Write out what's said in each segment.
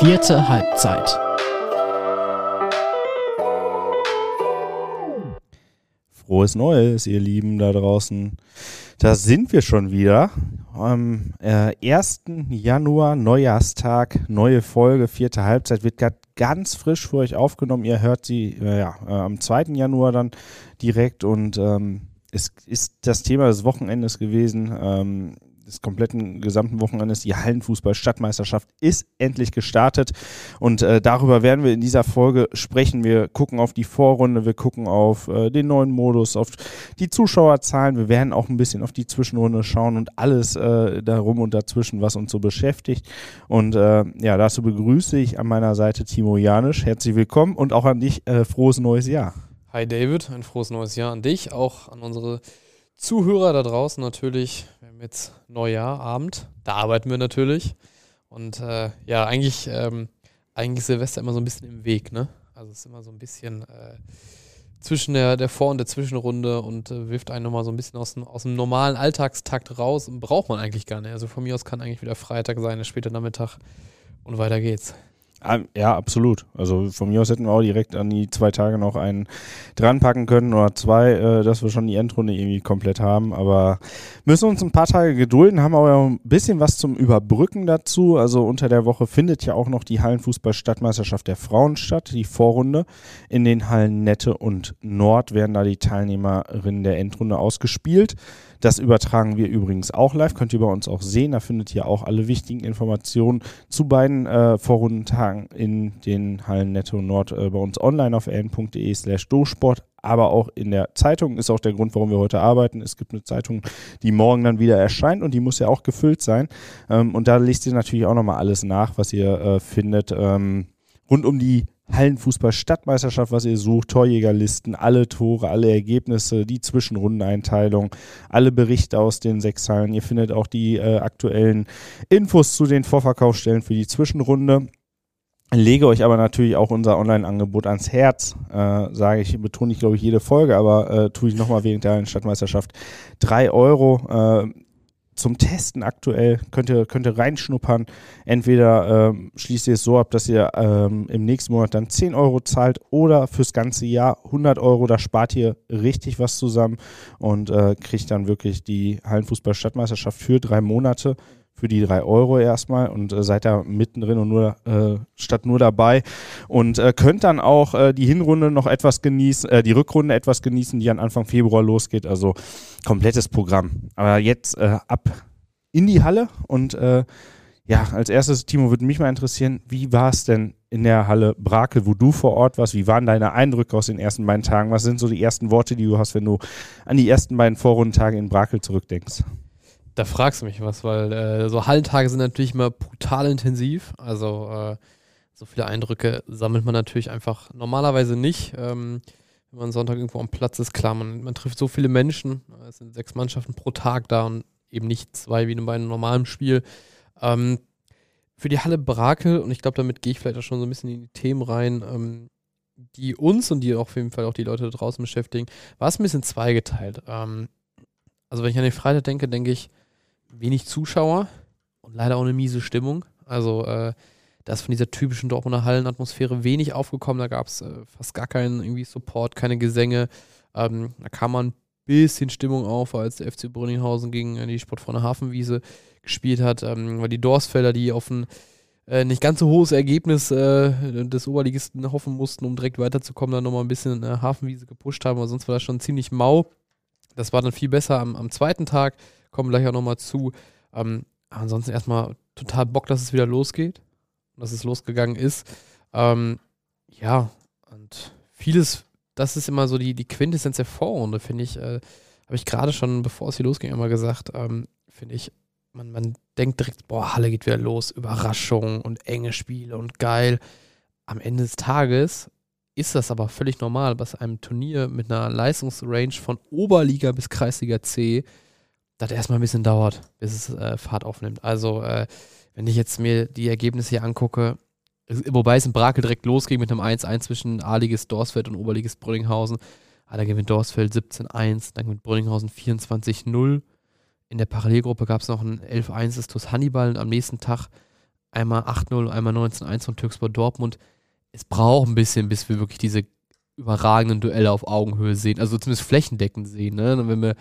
Vierte Halbzeit. Frohes Neues, ihr Lieben da draußen. Da sind wir schon wieder. Am äh, 1. Januar, Neujahrstag, neue Folge, vierte Halbzeit, wird gerade ganz frisch für euch aufgenommen. Ihr hört sie äh, ja, äh, am 2. Januar dann direkt und ähm, es ist das Thema des Wochenendes gewesen. Ähm, des kompletten gesamten Wochenendes. Die Hallenfußball-Stadtmeisterschaft ist endlich gestartet und äh, darüber werden wir in dieser Folge sprechen. Wir gucken auf die Vorrunde, wir gucken auf äh, den neuen Modus, auf die Zuschauerzahlen. Wir werden auch ein bisschen auf die Zwischenrunde schauen und alles äh, darum und dazwischen, was uns so beschäftigt. Und äh, ja, dazu begrüße ich an meiner Seite Timo Janisch. Herzlich willkommen und auch an dich äh, frohes neues Jahr. Hi David, ein frohes neues Jahr an dich, auch an unsere Zuhörer da draußen natürlich. Wir haben jetzt Neujahr, Abend, da arbeiten wir natürlich. Und äh, ja, eigentlich, ähm, eigentlich ist Silvester immer so ein bisschen im Weg, ne? Also es ist immer so ein bisschen äh, zwischen der, der Vor- und der Zwischenrunde und äh, wirft einen nochmal so ein bisschen aus dem, aus dem normalen Alltagstakt raus und braucht man eigentlich gar nicht. Also von mir aus kann eigentlich wieder Freitag sein, der späte Nachmittag und weiter geht's. Ja, absolut. Also von mir aus hätten wir auch direkt an die zwei Tage noch einen dranpacken können oder zwei, äh, dass wir schon die Endrunde irgendwie komplett haben. Aber müssen uns ein paar Tage gedulden, haben aber ein bisschen was zum Überbrücken dazu. Also unter der Woche findet ja auch noch die Hallenfußball-Stadtmeisterschaft der Frauen statt, die Vorrunde. In den Hallen Nette und Nord werden da die Teilnehmerinnen der Endrunde ausgespielt. Das übertragen wir übrigens auch live, könnt ihr bei uns auch sehen. Da findet ihr auch alle wichtigen Informationen zu beiden äh, Vorrundentagen in den Hallen Netto Nord äh, bei uns online auf n.de slash dosport aber auch in der Zeitung ist auch der Grund, warum wir heute arbeiten. Es gibt eine Zeitung, die morgen dann wieder erscheint und die muss ja auch gefüllt sein. Ähm, und da lest ihr natürlich auch nochmal alles nach, was ihr äh, findet ähm, rund um die Hallenfußball-Stadtmeisterschaft, was ihr sucht, Torjägerlisten, alle Tore, alle Ergebnisse, die Zwischenrundeneinteilung, alle Berichte aus den sechs Hallen. Ihr findet auch die äh, aktuellen Infos zu den Vorverkaufsstellen für die Zwischenrunde. Lege euch aber natürlich auch unser Online-Angebot ans Herz, äh, sage ich, betone ich glaube ich jede Folge, aber äh, tue ich nochmal während der Hallenstadtmeisterschaft. Drei Euro. Äh, zum Testen aktuell. Könnt ihr, könnt ihr reinschnuppern. Entweder ähm, schließt ihr es so ab, dass ihr ähm, im nächsten Monat dann 10 Euro zahlt oder fürs ganze Jahr 100 Euro. Da spart ihr richtig was zusammen und äh, kriegt dann wirklich die Hallenfußball-Stadtmeisterschaft für drei Monate für die drei Euro erstmal und äh, seid da mittendrin und nur äh, statt nur dabei und äh, könnt dann auch äh, die Hinrunde noch etwas genießen, äh, die Rückrunde etwas genießen, die an Anfang Februar losgeht. Also komplettes Programm. Aber jetzt äh, ab in die Halle und äh, ja, als erstes, Timo, würde mich mal interessieren, wie war es denn in der Halle Brakel, wo du vor Ort warst? Wie waren deine Eindrücke aus den ersten beiden Tagen? Was sind so die ersten Worte, die du hast, wenn du an die ersten beiden Vorrundentage in Brakel zurückdenkst? Da fragst du mich was, weil äh, so Hallentage sind natürlich immer brutal intensiv. Also äh, so viele Eindrücke sammelt man natürlich einfach normalerweise nicht. Ähm, wenn man Sonntag irgendwo am Platz ist, klar, man, man trifft so viele Menschen. Es sind sechs Mannschaften pro Tag da und eben nicht zwei wie bei einem normalen Spiel. Ähm, für die Halle Brakel, und ich glaube, damit gehe ich vielleicht auch schon so ein bisschen in die Themen rein, ähm, die uns und die auf jeden Fall auch die Leute da draußen beschäftigen, war es ein bisschen zweigeteilt. Ähm, also wenn ich an den Freitag denke, denke ich, wenig Zuschauer und leider auch eine miese Stimmung. Also äh, da ist von dieser typischen Dortmunder Hallenatmosphäre wenig aufgekommen. Da gab es äh, fast gar keinen irgendwie Support, keine Gesänge. Ähm, da kam man ein bisschen Stimmung auf, als der FC Brünninghausen gegen äh, die Sportfreunde Hafenwiese gespielt hat, ähm, weil die Dorsfelder, die auf ein äh, nicht ganz so hohes Ergebnis äh, des Oberligisten hoffen mussten, um direkt weiterzukommen, dann nochmal ein bisschen äh, Hafenwiese gepusht haben, aber sonst war das schon ziemlich mau. Das war dann viel besser am, am zweiten Tag kommen gleich auch nochmal zu. Ähm, ansonsten erstmal total Bock, dass es wieder losgeht. Dass es losgegangen ist. Ähm, ja, und vieles, das ist immer so die, die Quintessenz der Vorrunde, finde ich. Äh, Habe ich gerade schon, bevor es hier losging, immer gesagt, ähm, finde ich, man, man denkt direkt, boah, Halle geht wieder los, Überraschung und enge Spiele und geil. Am Ende des Tages ist das aber völlig normal, was einem Turnier mit einer Leistungsrange von Oberliga bis Kreisliga C das erstmal ein bisschen dauert, bis es äh, Fahrt aufnimmt. Also, äh, wenn ich jetzt mir die Ergebnisse hier angucke, wobei es in Brakel direkt losging mit einem 1-1 zwischen A-Liges Dorsfeld und Oberliges Brünninghausen. Ah, da gewinnt Dorsfeld 17-1, dann gewinnt Brünninghausen 24-0. In der Parallelgruppe gab es noch ein 11-1 des TuS Hannibal und am nächsten Tag einmal 8-0, einmal 19-1 von Türkspor Dortmund. Es braucht ein bisschen, bis wir wirklich diese überragenden Duelle auf Augenhöhe sehen, also zumindest flächendeckend sehen. Ne? Und wenn wir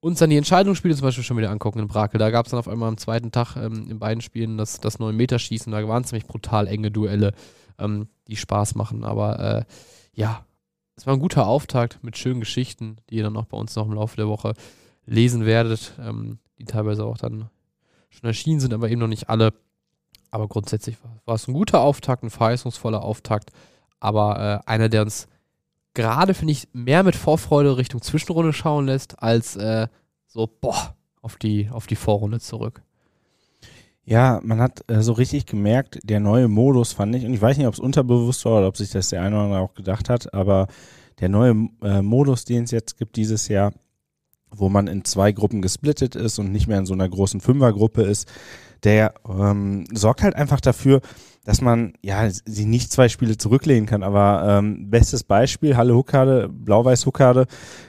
uns dann die Entscheidungsspiele zum Beispiel schon wieder angucken in Brakel, da gab es dann auf einmal am zweiten Tag ähm, in beiden Spielen das, das 9-Meter-Schießen, da waren ziemlich brutal enge Duelle, ähm, die Spaß machen. Aber äh, ja, es war ein guter Auftakt mit schönen Geschichten, die ihr dann auch bei uns noch im Laufe der Woche lesen werdet, ähm, die teilweise auch dann schon erschienen sind, aber eben noch nicht alle. Aber grundsätzlich war, war es ein guter Auftakt, ein verheißungsvoller Auftakt, aber äh, einer, der uns gerade, finde ich, mehr mit Vorfreude Richtung Zwischenrunde schauen lässt, als äh, so, boah, auf die, auf die Vorrunde zurück. Ja, man hat äh, so richtig gemerkt, der neue Modus fand ich, und ich weiß nicht, ob es unterbewusst war oder ob sich das der eine oder andere auch gedacht hat, aber der neue äh, Modus, den es jetzt gibt dieses Jahr, wo man in zwei Gruppen gesplittet ist und nicht mehr in so einer großen Fünfergruppe ist, der ähm, sorgt halt einfach dafür, dass man ja sie nicht zwei Spiele zurücklehnen kann. Aber ähm, bestes Beispiel, Halle Huckade, Blau-Weiß Huckade,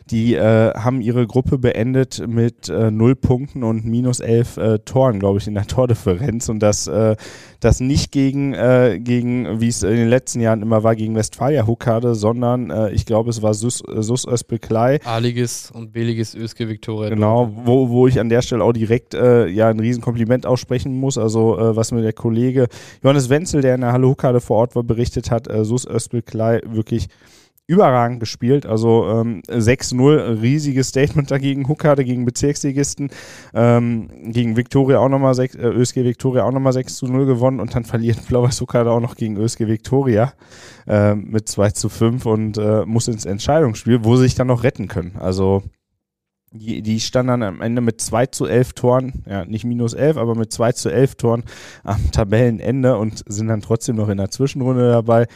die äh, haben ihre Gruppe beendet mit äh, null Punkten und minus elf äh, Toren, glaube ich, in der Tordifferenz. Und das, äh, das nicht gegen, äh, gegen wie es in den letzten Jahren immer war, gegen Westfalia Huckade, sondern äh, ich glaube, es war Sus, Sus Özbeklei. A-Liges und B-Liges Öske Viktoria. Genau, wo, wo ich an der Stelle auch direkt äh, ja ein Riesenkompliment aussprechen muss. Also äh, was mir der Kollege Johannes Wenzel, der in der Halle Huckade vor Ort war, berichtet hat, äh, Sus Özbeklei wirklich überragend gespielt. Also ähm, 6-0, riesiges Statement dagegen. Huckade gegen Bezirksligisten. Ähm, gegen Viktoria auch nochmal 6, äh, ÖSG Viktoria auch nochmal 6 0 gewonnen und dann verliert Blaues Huckade auch noch gegen ÖSG Viktoria äh, mit 2 zu 5 und äh, muss ins Entscheidungsspiel, wo sie sich dann noch retten können. Also die, die standen dann am Ende mit 2 zu 11 Toren, ja, nicht minus 11, aber mit 2 zu 11 Toren am Tabellenende und sind dann trotzdem noch in der Zwischenrunde dabei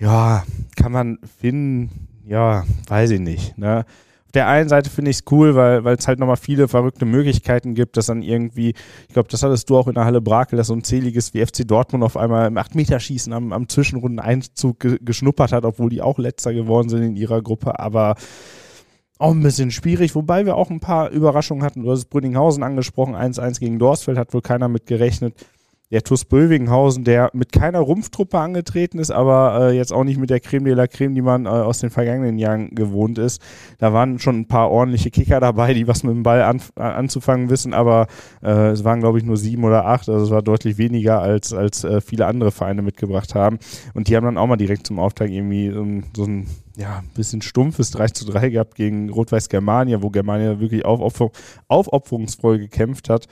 ja, kann man finden, ja, weiß ich nicht. Ne? Auf der einen Seite finde ich es cool, weil es halt nochmal viele verrückte Möglichkeiten gibt, dass dann irgendwie, ich glaube, das hattest du auch in der Halle Brakel, dass so ein zähliges wie FC Dortmund auf einmal im 8-Meter-Schießen am, am Zwischenrunden-Einzug ge geschnuppert hat, obwohl die auch letzter geworden sind in ihrer Gruppe, aber auch ein bisschen schwierig, wobei wir auch ein paar Überraschungen hatten. Du hast Brünninghausen angesprochen, 1-1 gegen Dorsfeld, hat wohl keiner mit gerechnet der TuS Bövinghausen, der mit keiner Rumpftruppe angetreten ist, aber äh, jetzt auch nicht mit der Creme de la Creme, die man äh, aus den vergangenen Jahren gewohnt ist. Da waren schon ein paar ordentliche Kicker dabei, die was mit dem Ball an, äh, anzufangen wissen, aber äh, es waren, glaube ich, nur sieben oder acht. Also es war deutlich weniger, als, als äh, viele andere Vereine mitgebracht haben. Und die haben dann auch mal direkt zum Auftakt irgendwie um, so ein ja, bisschen stumpfes 3 zu 3 gehabt gegen Rot-Weiß Germania, wo Germania wirklich aufopfer aufopferungsvoll gekämpft hat.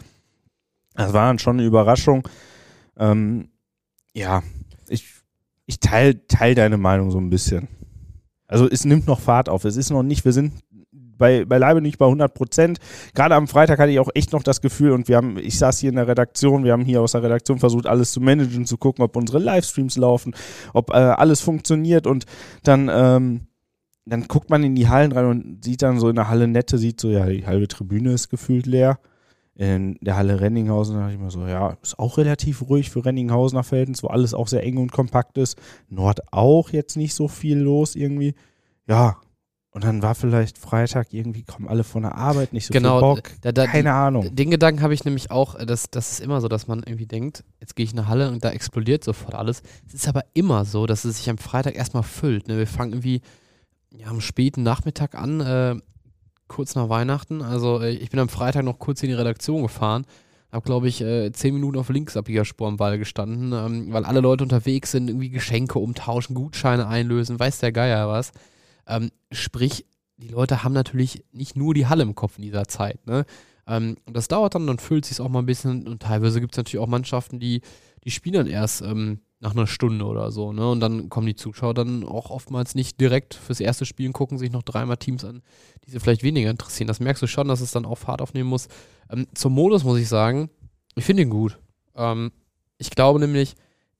Das war dann schon eine Überraschung. Ähm, ja, ich, ich teile teil deine Meinung so ein bisschen. Also es nimmt noch Fahrt auf. Es ist noch nicht, wir sind bei, beileibe nicht bei 100 Prozent. Gerade am Freitag hatte ich auch echt noch das Gefühl und wir haben, ich saß hier in der Redaktion, wir haben hier aus der Redaktion versucht, alles zu managen, zu gucken, ob unsere Livestreams laufen, ob äh, alles funktioniert und dann, ähm, dann guckt man in die Hallen rein und sieht dann so in der Halle Nette, sieht so, ja, die halbe Tribüne ist gefühlt leer in der Halle Renninghausen dachte ich mir so, ja, ist auch relativ ruhig für Renninghausener Verhältnis, wo alles auch sehr eng und kompakt ist. Nord auch jetzt nicht so viel los irgendwie. Ja, und dann war vielleicht Freitag irgendwie, kommen alle von der Arbeit, nicht so genau, viel Bock. Da, da, Keine die, Ahnung. Den Gedanken habe ich nämlich auch, dass das ist immer so, dass man irgendwie denkt, jetzt gehe ich in eine Halle und da explodiert sofort alles. Es ist aber immer so, dass es sich am Freitag erstmal füllt. Ne? Wir fangen irgendwie ja, am späten Nachmittag an. Äh, kurz nach Weihnachten. Also äh, ich bin am Freitag noch kurz in die Redaktion gefahren. Hab, glaube ich, äh, zehn Minuten auf Linksabbiegerspur am Ball gestanden, ähm, weil alle Leute unterwegs sind, irgendwie Geschenke umtauschen, Gutscheine einlösen, weiß der Geier was. Ähm, sprich, die Leute haben natürlich nicht nur die Halle im Kopf in dieser Zeit. Ne? Ähm, und das dauert dann, dann füllt sich auch mal ein bisschen. Und teilweise gibt es natürlich auch Mannschaften, die, die spielen dann erst ähm, nach einer Stunde oder so, ne? Und dann kommen die Zuschauer dann auch oftmals nicht direkt fürs erste Spiel und gucken sich noch dreimal Teams an, die sie vielleicht weniger interessieren. Das merkst du schon, dass es dann auch Fahrt aufnehmen muss. Ähm, zum Modus muss ich sagen, ich finde ihn gut. Ähm, ich glaube nämlich,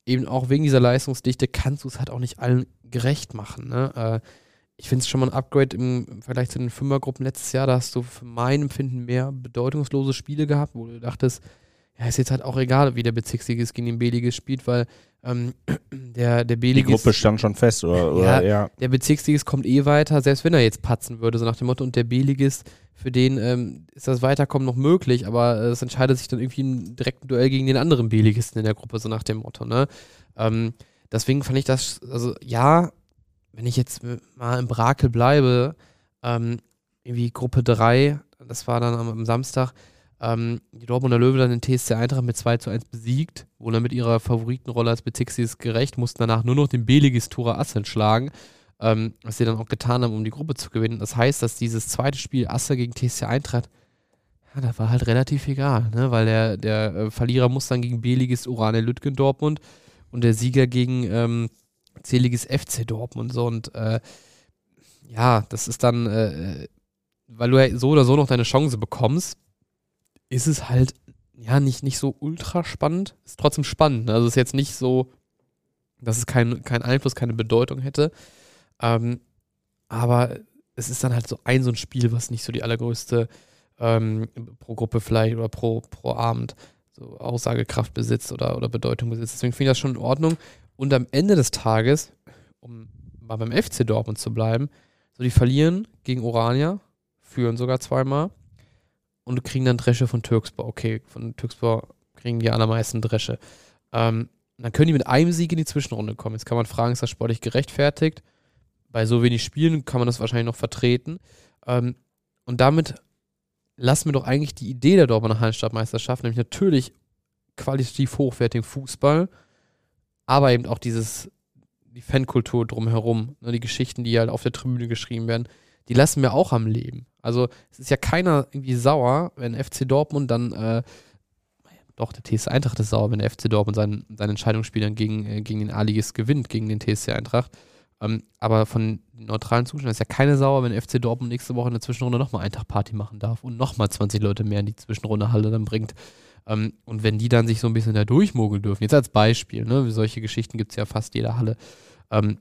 eben auch wegen dieser Leistungsdichte kannst du es halt auch nicht allen gerecht machen. Ne? Äh, ich finde es schon mal ein Upgrade im, im, Vergleich zu den Fünfergruppen letztes Jahr. Da hast du für mein Empfinden mehr bedeutungslose Spiele gehabt, wo du dachtest, ja, ist jetzt halt auch egal, wie der Bezirksligist gegen den B-Ligist spielt, weil ähm, der, der Die. Gruppe stand schon fest, oder? oder ja. Der Bezirksligist kommt eh weiter, selbst wenn er jetzt patzen würde, so nach dem Motto. Und der B-Ligist, für den ähm, ist das Weiterkommen noch möglich, aber äh, es entscheidet sich dann irgendwie ein direkten Duell gegen den anderen B-Ligisten in der Gruppe, so nach dem Motto, ne? Ähm, deswegen fand ich das, also ja, wenn ich jetzt mal im Brakel bleibe, ähm, irgendwie Gruppe 3, das war dann am, am Samstag, ähm, die Dortmunder Löwe dann den TSC Eintracht mit 2 zu 1 besiegt, wurden dann mit ihrer Favoritenrolle als Bezirksligist gerecht, mussten danach nur noch den B-Ligist Tura Assen schlagen, ähm, was sie dann auch getan haben, um die Gruppe zu gewinnen. Das heißt, dass dieses zweite Spiel Asse gegen TSC Eintracht, ja, das war halt relativ egal, ne? weil der, der äh, Verlierer muss dann gegen B-Ligist Urane Lütgen Dortmund und der Sieger gegen ähm, C-Ligist FC Dortmund so und äh, ja, das ist dann, äh, weil du ja so oder so noch deine Chance bekommst, ist es halt ja nicht, nicht so ultra spannend. Ist trotzdem spannend. Ne? Also es ist jetzt nicht so, dass es keinen kein Einfluss, keine Bedeutung hätte. Ähm, aber es ist dann halt so ein so ein Spiel, was nicht so die allergrößte ähm, pro Gruppe vielleicht oder pro, pro Abend so Aussagekraft besitzt oder, oder Bedeutung besitzt. Deswegen finde ich das schon in Ordnung. Und am Ende des Tages, um mal beim FC Dortmund zu bleiben, so die verlieren gegen Orania, führen sogar zweimal und kriegen dann Dresche von Türkspor. Okay, von Türkspor kriegen die allermeisten Dresche. Ähm, dann können die mit einem Sieg in die Zwischenrunde kommen. Jetzt kann man fragen, ist das sportlich gerechtfertigt? Bei so wenig Spielen kann man das wahrscheinlich noch vertreten. Ähm, und damit lassen wir doch eigentlich die Idee der Dortmunder Hallenstadtmeisterschaft, nämlich natürlich qualitativ hochwertigen Fußball, aber eben auch dieses, die Fankultur drumherum, ne, die Geschichten, die halt auf der Tribüne geschrieben werden, die lassen wir auch am Leben. Also es ist ja keiner irgendwie sauer, wenn FC Dortmund dann, äh, doch, der TSC Eintracht ist sauer, wenn der FC Dortmund sein, sein Entscheidungsspiel dann gegen, äh, gegen den A-Ligist gewinnt, gegen den TSC Eintracht. Ähm, aber von neutralen Zuschauern ist ja keine sauer, wenn FC Dortmund nächste Woche in der Zwischenrunde nochmal Eintracht-Party machen darf und nochmal 20 Leute mehr in die Zwischenrunde Halle dann bringt. Ähm, und wenn die dann sich so ein bisschen da durchmogeln dürfen, jetzt als Beispiel, ne, solche Geschichten gibt es ja fast jeder Halle, ähm,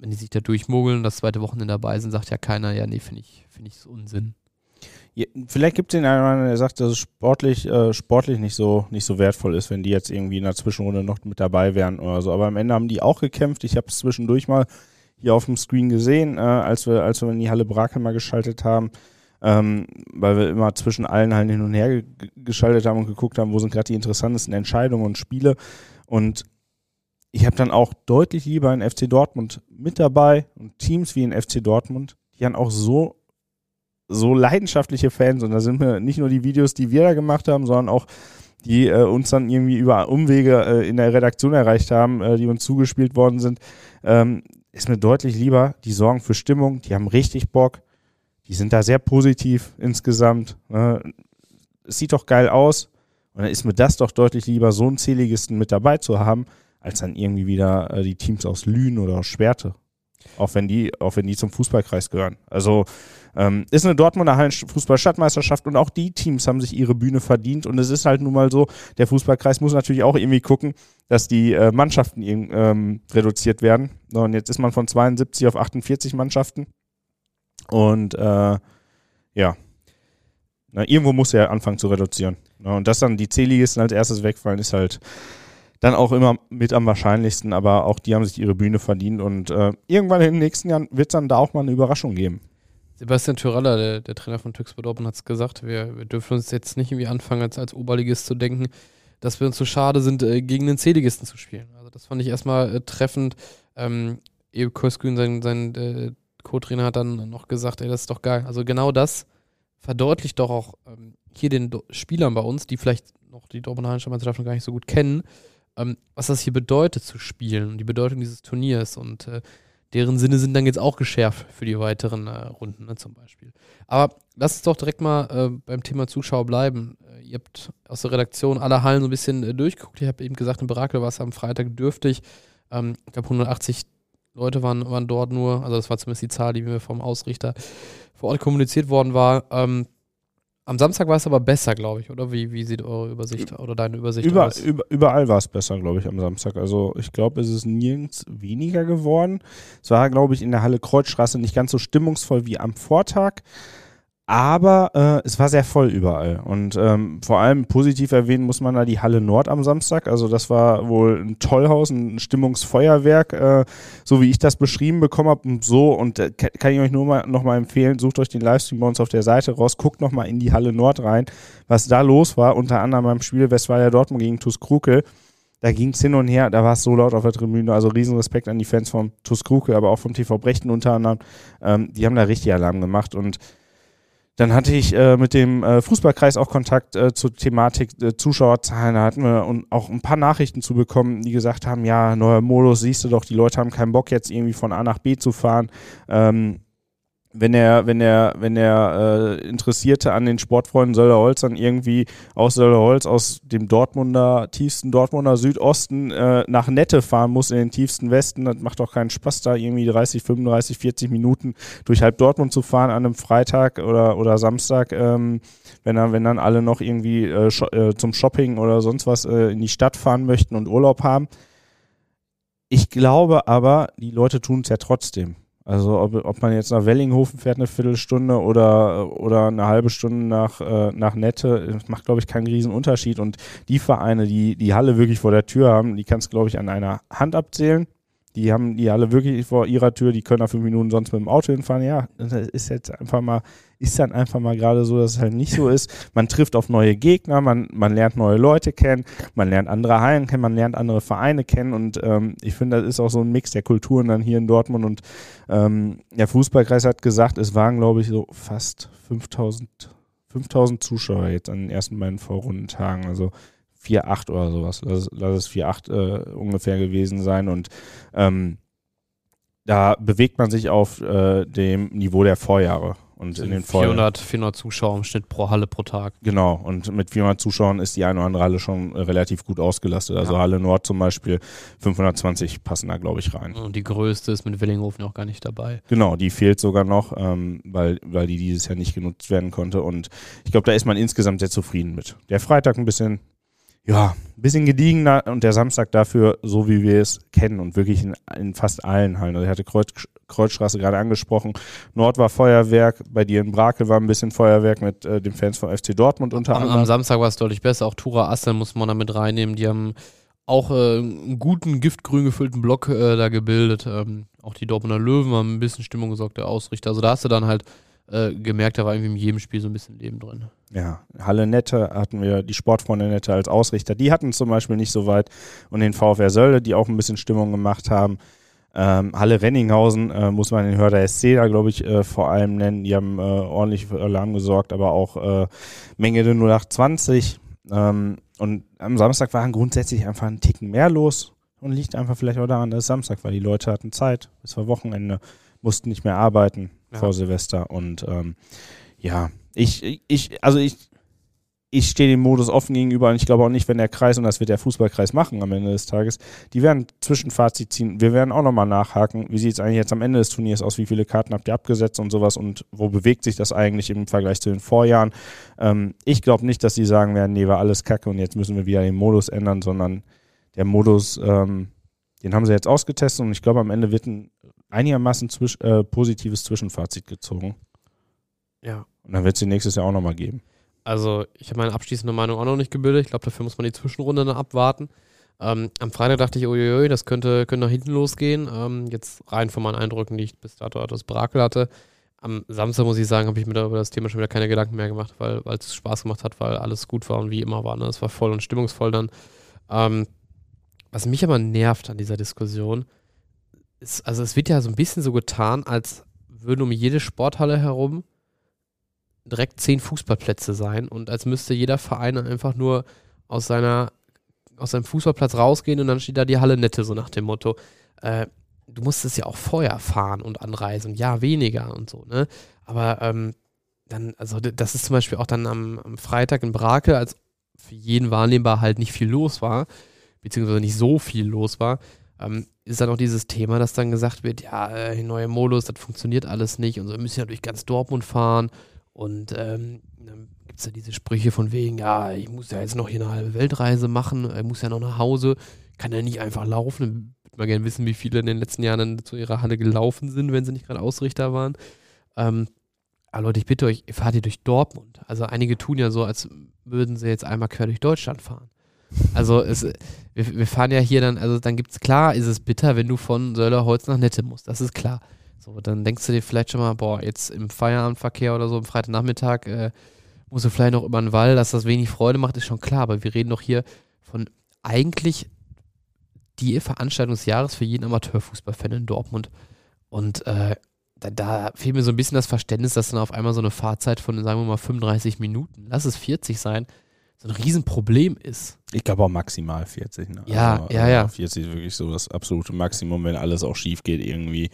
wenn die sich da durchmogeln und das zweite Wochenende dabei sind, sagt ja keiner, ja, nee, finde ich, finde ich so Unsinn. Ja, vielleicht gibt es den einen oder anderen, der sagt, dass es sportlich, äh, sportlich nicht so, nicht so wertvoll ist, wenn die jetzt irgendwie in der Zwischenrunde noch mit dabei wären oder so. Aber am Ende haben die auch gekämpft. Ich habe es zwischendurch mal hier auf dem Screen gesehen, äh, als, wir, als wir in die Halle Brakel mal geschaltet haben, ähm, weil wir immer zwischen allen Hallen hin und her ge geschaltet haben und geguckt haben, wo sind gerade die interessantesten Entscheidungen und Spiele. Und ich habe dann auch deutlich lieber in FC Dortmund mit dabei und Teams wie in FC Dortmund, die dann auch so so leidenschaftliche Fans und da sind wir nicht nur die Videos, die wir da gemacht haben, sondern auch die äh, uns dann irgendwie über Umwege äh, in der Redaktion erreicht haben, äh, die uns zugespielt worden sind, ähm, ist mir deutlich lieber. Die sorgen für Stimmung, die haben richtig Bock, die sind da sehr positiv insgesamt. Ne? Es sieht doch geil aus und dann ist mir das doch deutlich lieber, so einen Zähligisten mit dabei zu haben, als dann irgendwie wieder äh, die Teams aus Lünen oder aus Schwerte. Auch wenn die, auch wenn die zum Fußballkreis gehören. Also ähm, ist eine Dortmunder Hallen-Fußball-Stadtmeisterschaft und auch die Teams haben sich ihre Bühne verdient. Und es ist halt nun mal so, der Fußballkreis muss natürlich auch irgendwie gucken, dass die äh, Mannschaften ähm, reduziert werden. Und jetzt ist man von 72 auf 48 Mannschaften. Und äh, ja, Na, irgendwo muss er anfangen zu reduzieren. Na, und dass dann die C-Ligisten als erstes wegfallen, ist halt dann auch immer mit am wahrscheinlichsten, aber auch die haben sich ihre Bühne verdient und äh, irgendwann in den nächsten Jahren wird es dann da auch mal eine Überraschung geben. Sebastian Tyraller, der, der Trainer von Türkspor Dortmund, hat es gesagt, wir, wir dürfen uns jetzt nicht irgendwie anfangen, als, als Oberligist zu denken, dass wir uns so schade sind, äh, gegen den C-Ligisten zu spielen. Also das fand ich erstmal äh, treffend. Ähm, Ebe Köskün, sein, sein äh, Co-Trainer, hat dann noch gesagt, ey, das ist doch geil. Also genau das verdeutlicht doch auch ähm, hier den Do Spielern bei uns, die vielleicht noch die Dortmunder Meisterschaft noch gar nicht so gut kennen, ähm, was das hier bedeutet zu spielen und die Bedeutung dieses Turniers und äh, deren Sinne sind dann jetzt auch geschärft für die weiteren äh, Runden ne, zum Beispiel. Aber lass uns doch direkt mal äh, beim Thema Zuschauer bleiben. Äh, ihr habt aus der Redaktion alle Hallen so ein bisschen äh, durchgeguckt. Ich habe eben gesagt, in Berakel war es am Freitag dürftig. Ähm, ich glaube 180 Leute waren, waren dort nur, also das war zumindest die Zahl, die mir vom Ausrichter vor Ort kommuniziert worden war. Ähm, am Samstag war es aber besser, glaube ich, oder? Wie, wie sieht eure Übersicht oder deine Übersicht Über, aus? über, überall war es besser, glaube ich, am Samstag. Also ich glaube, es ist nirgends weniger geworden. Es war, glaube ich, in der Halle Kreuzstraße nicht ganz so stimmungsvoll wie am Vortag. Aber äh, es war sehr voll überall. Und ähm, vor allem positiv erwähnen muss man da die Halle Nord am Samstag. Also das war wohl ein Tollhaus, ein Stimmungsfeuerwerk, äh, so wie ich das beschrieben bekommen habe. Und so, und äh, kann ich euch nur mal noch mal empfehlen, sucht euch den Livestream bei uns auf der Seite raus, guckt noch mal in die Halle Nord rein, was da los war. Unter anderem beim Spiel Westfalia Dortmund gegen TuS Krukel. Da ging es hin und her, da war es so laut auf der Tribüne. Also Riesenrespekt an die Fans vom TuS Krukel, aber auch vom TV Brechten unter anderem. Ähm, die haben da richtig Alarm gemacht und dann hatte ich äh, mit dem äh, Fußballkreis auch Kontakt äh, zur Thematik äh, Zuschauerzahlen. Da hatten wir und auch ein paar Nachrichten zu bekommen, die gesagt haben, ja, neuer Modus, siehst du doch, die Leute haben keinen Bock jetzt irgendwie von A nach B zu fahren. Ähm, wenn er, wenn er, wenn er äh, Interessierte an den Sportfreunden Sölderholz dann irgendwie aus Sölderholz, aus dem Dortmunder, tiefsten Dortmunder Südosten äh, nach Nette fahren muss in den tiefsten Westen, das macht doch keinen Spaß, da irgendwie 30, 35, 40 Minuten durch halb Dortmund zu fahren an einem Freitag oder, oder Samstag, ähm, wenn, dann, wenn dann alle noch irgendwie äh, sh äh, zum Shopping oder sonst was äh, in die Stadt fahren möchten und Urlaub haben. Ich glaube aber, die Leute tun es ja trotzdem. Also ob, ob man jetzt nach Wellinghofen fährt eine Viertelstunde oder, oder eine halbe Stunde nach, äh, nach Nette, macht, glaube ich, keinen riesen Unterschied. Und die Vereine, die die Halle wirklich vor der Tür haben, die kannst glaube ich, an einer Hand abzählen. Die haben die alle wirklich vor ihrer Tür, die können nach fünf Minuten sonst mit dem Auto hinfahren. Ja, das ist jetzt einfach mal, ist dann einfach mal gerade so, dass es halt nicht so ist. Man trifft auf neue Gegner, man, man lernt neue Leute kennen, man lernt andere Hallen kennen, man lernt andere Vereine kennen und ähm, ich finde, das ist auch so ein Mix der Kulturen dann hier in Dortmund und ähm, der Fußballkreis hat gesagt, es waren, glaube ich, so fast 5000 5000 Zuschauer jetzt an den ersten beiden Vorrundentagen. Also 4,8 oder sowas. Lass, lass es 4,8 äh, ungefähr gewesen sein. Und ähm, da bewegt man sich auf äh, dem Niveau der Vorjahre. Und in den 400, 400 Zuschauer im Schnitt pro Halle pro Tag. Genau, und mit 400 Zuschauern ist die eine oder andere Halle schon äh, relativ gut ausgelastet. Also ja. Halle Nord zum Beispiel, 520 passen da, glaube ich, rein. Und die größte ist mit Willinghofen auch gar nicht dabei. Genau, die fehlt sogar noch, ähm, weil, weil die dieses Jahr nicht genutzt werden konnte. Und ich glaube, da ist man insgesamt sehr zufrieden mit. Der Freitag ein bisschen ja, ein bisschen gediegener und der Samstag dafür, so wie wir es kennen und wirklich in, in fast allen Hallen. Also ich hatte Kreuz, Kreuzstraße gerade angesprochen. Nord war Feuerwerk, bei dir in Brakel war ein bisschen Feuerwerk mit äh, den Fans von FC Dortmund unter am, anderem. Am Samstag war es deutlich besser. Auch Tura Assel muss man da mit reinnehmen. Die haben auch äh, einen guten, giftgrün gefüllten Block äh, da gebildet. Ähm, auch die Dortmunder Löwen haben ein bisschen Stimmung gesorgt, der Ausrichter. Also da hast du dann halt äh, gemerkt, da war irgendwie in jedem Spiel so ein bisschen Leben drin. Ja, Halle Nette hatten wir die Sportfreunde Nette als Ausrichter. Die hatten zum Beispiel nicht so weit. Und den VfR Sölde, die auch ein bisschen Stimmung gemacht haben. Ähm, Halle Renninghausen äh, muss man den Hörder SC da, glaube ich, äh, vor allem nennen. Die haben äh, ordentlich für Alarm gesorgt, aber auch äh, Menge der 0820. Ähm, und am Samstag waren grundsätzlich einfach ein Ticken mehr los und liegt einfach vielleicht auch daran, dass es Samstag war. Die Leute hatten Zeit, es war Wochenende, mussten nicht mehr arbeiten ja. vor Silvester und ähm, ja, ich, ich, also ich, ich stehe dem Modus offen gegenüber und ich glaube auch nicht, wenn der Kreis, und das wird der Fußballkreis machen am Ende des Tages, die werden Zwischenfazit ziehen. Wir werden auch nochmal nachhaken, wie sieht es eigentlich jetzt am Ende des Turniers aus, wie viele Karten habt ihr abgesetzt und sowas und wo bewegt sich das eigentlich im Vergleich zu den Vorjahren. Ähm, ich glaube nicht, dass die sagen werden, nee, war alles kacke und jetzt müssen wir wieder den Modus ändern, sondern der Modus, ähm, den haben sie jetzt ausgetestet und ich glaube, am Ende wird ein einigermaßen zwisch äh, positives Zwischenfazit gezogen. Ja. Und dann wird es die nächstes Jahr auch nochmal geben. Also, ich habe meine abschließende Meinung auch noch nicht gebildet. Ich glaube, dafür muss man die Zwischenrunde dann abwarten. Ähm, am Freitag dachte ich, uiuiui, das könnte, könnte nach hinten losgehen. Ähm, jetzt rein von meinen Eindrücken, die ich bis dato aus Brakel hatte. Am Samstag, muss ich sagen, habe ich mir über das Thema schon wieder keine Gedanken mehr gemacht, weil es Spaß gemacht hat, weil alles gut war und wie immer war. Ne? Es war voll und stimmungsvoll dann. Ähm, was mich aber nervt an dieser Diskussion, ist, also es wird ja so ein bisschen so getan, als würden um jede Sporthalle herum direkt zehn Fußballplätze sein und als müsste jeder Verein einfach nur aus seiner aus seinem Fußballplatz rausgehen und dann steht da die Halle Nette, so nach dem Motto. Äh, du musstest ja auch vorher fahren und anreisen, ja, weniger und so, ne? Aber ähm, dann, also das ist zum Beispiel auch dann am, am Freitag in Brake, als für jeden wahrnehmbar halt nicht viel los war, beziehungsweise nicht so viel los war, ähm, ist dann auch dieses Thema, dass dann gesagt wird, ja, äh, neue Modus, das funktioniert alles nicht und so, wir müssen ja durch ganz Dortmund fahren und ähm, dann gibt es ja diese Sprüche von wegen, ja, ich muss ja jetzt noch hier eine halbe Weltreise machen, ich muss ja noch nach Hause, kann ja nicht einfach laufen. Würde mal gerne wissen, wie viele in den letzten Jahren zu ihrer Halle gelaufen sind, wenn sie nicht gerade Ausrichter waren. Ähm, aber Leute, ich bitte euch, ihr fahrt ihr durch Dortmund. Also einige tun ja so, als würden sie jetzt einmal quer durch Deutschland fahren. Also es, wir, wir fahren ja hier dann, also dann gibt es klar, ist es bitter, wenn du von Söllerholz nach Nette musst, das ist klar. So, dann denkst du dir vielleicht schon mal, boah, jetzt im Feierabendverkehr oder so, am Freitagnachmittag, äh, musst du vielleicht noch über den Wall, dass das wenig Freude macht, ist schon klar, aber wir reden doch hier von eigentlich die Veranstaltung des Jahres für jeden Amateurfußballfan in Dortmund. Und äh, da, da fehlt mir so ein bisschen das Verständnis, dass dann auf einmal so eine Fahrzeit von, sagen wir mal, 35 Minuten, lass es 40 sein, so ein Riesenproblem ist. Ich glaube auch maximal 40. Ne? Ja, also, ja, ja. 40 ist wirklich so das absolute Maximum, wenn alles auch schief geht irgendwie.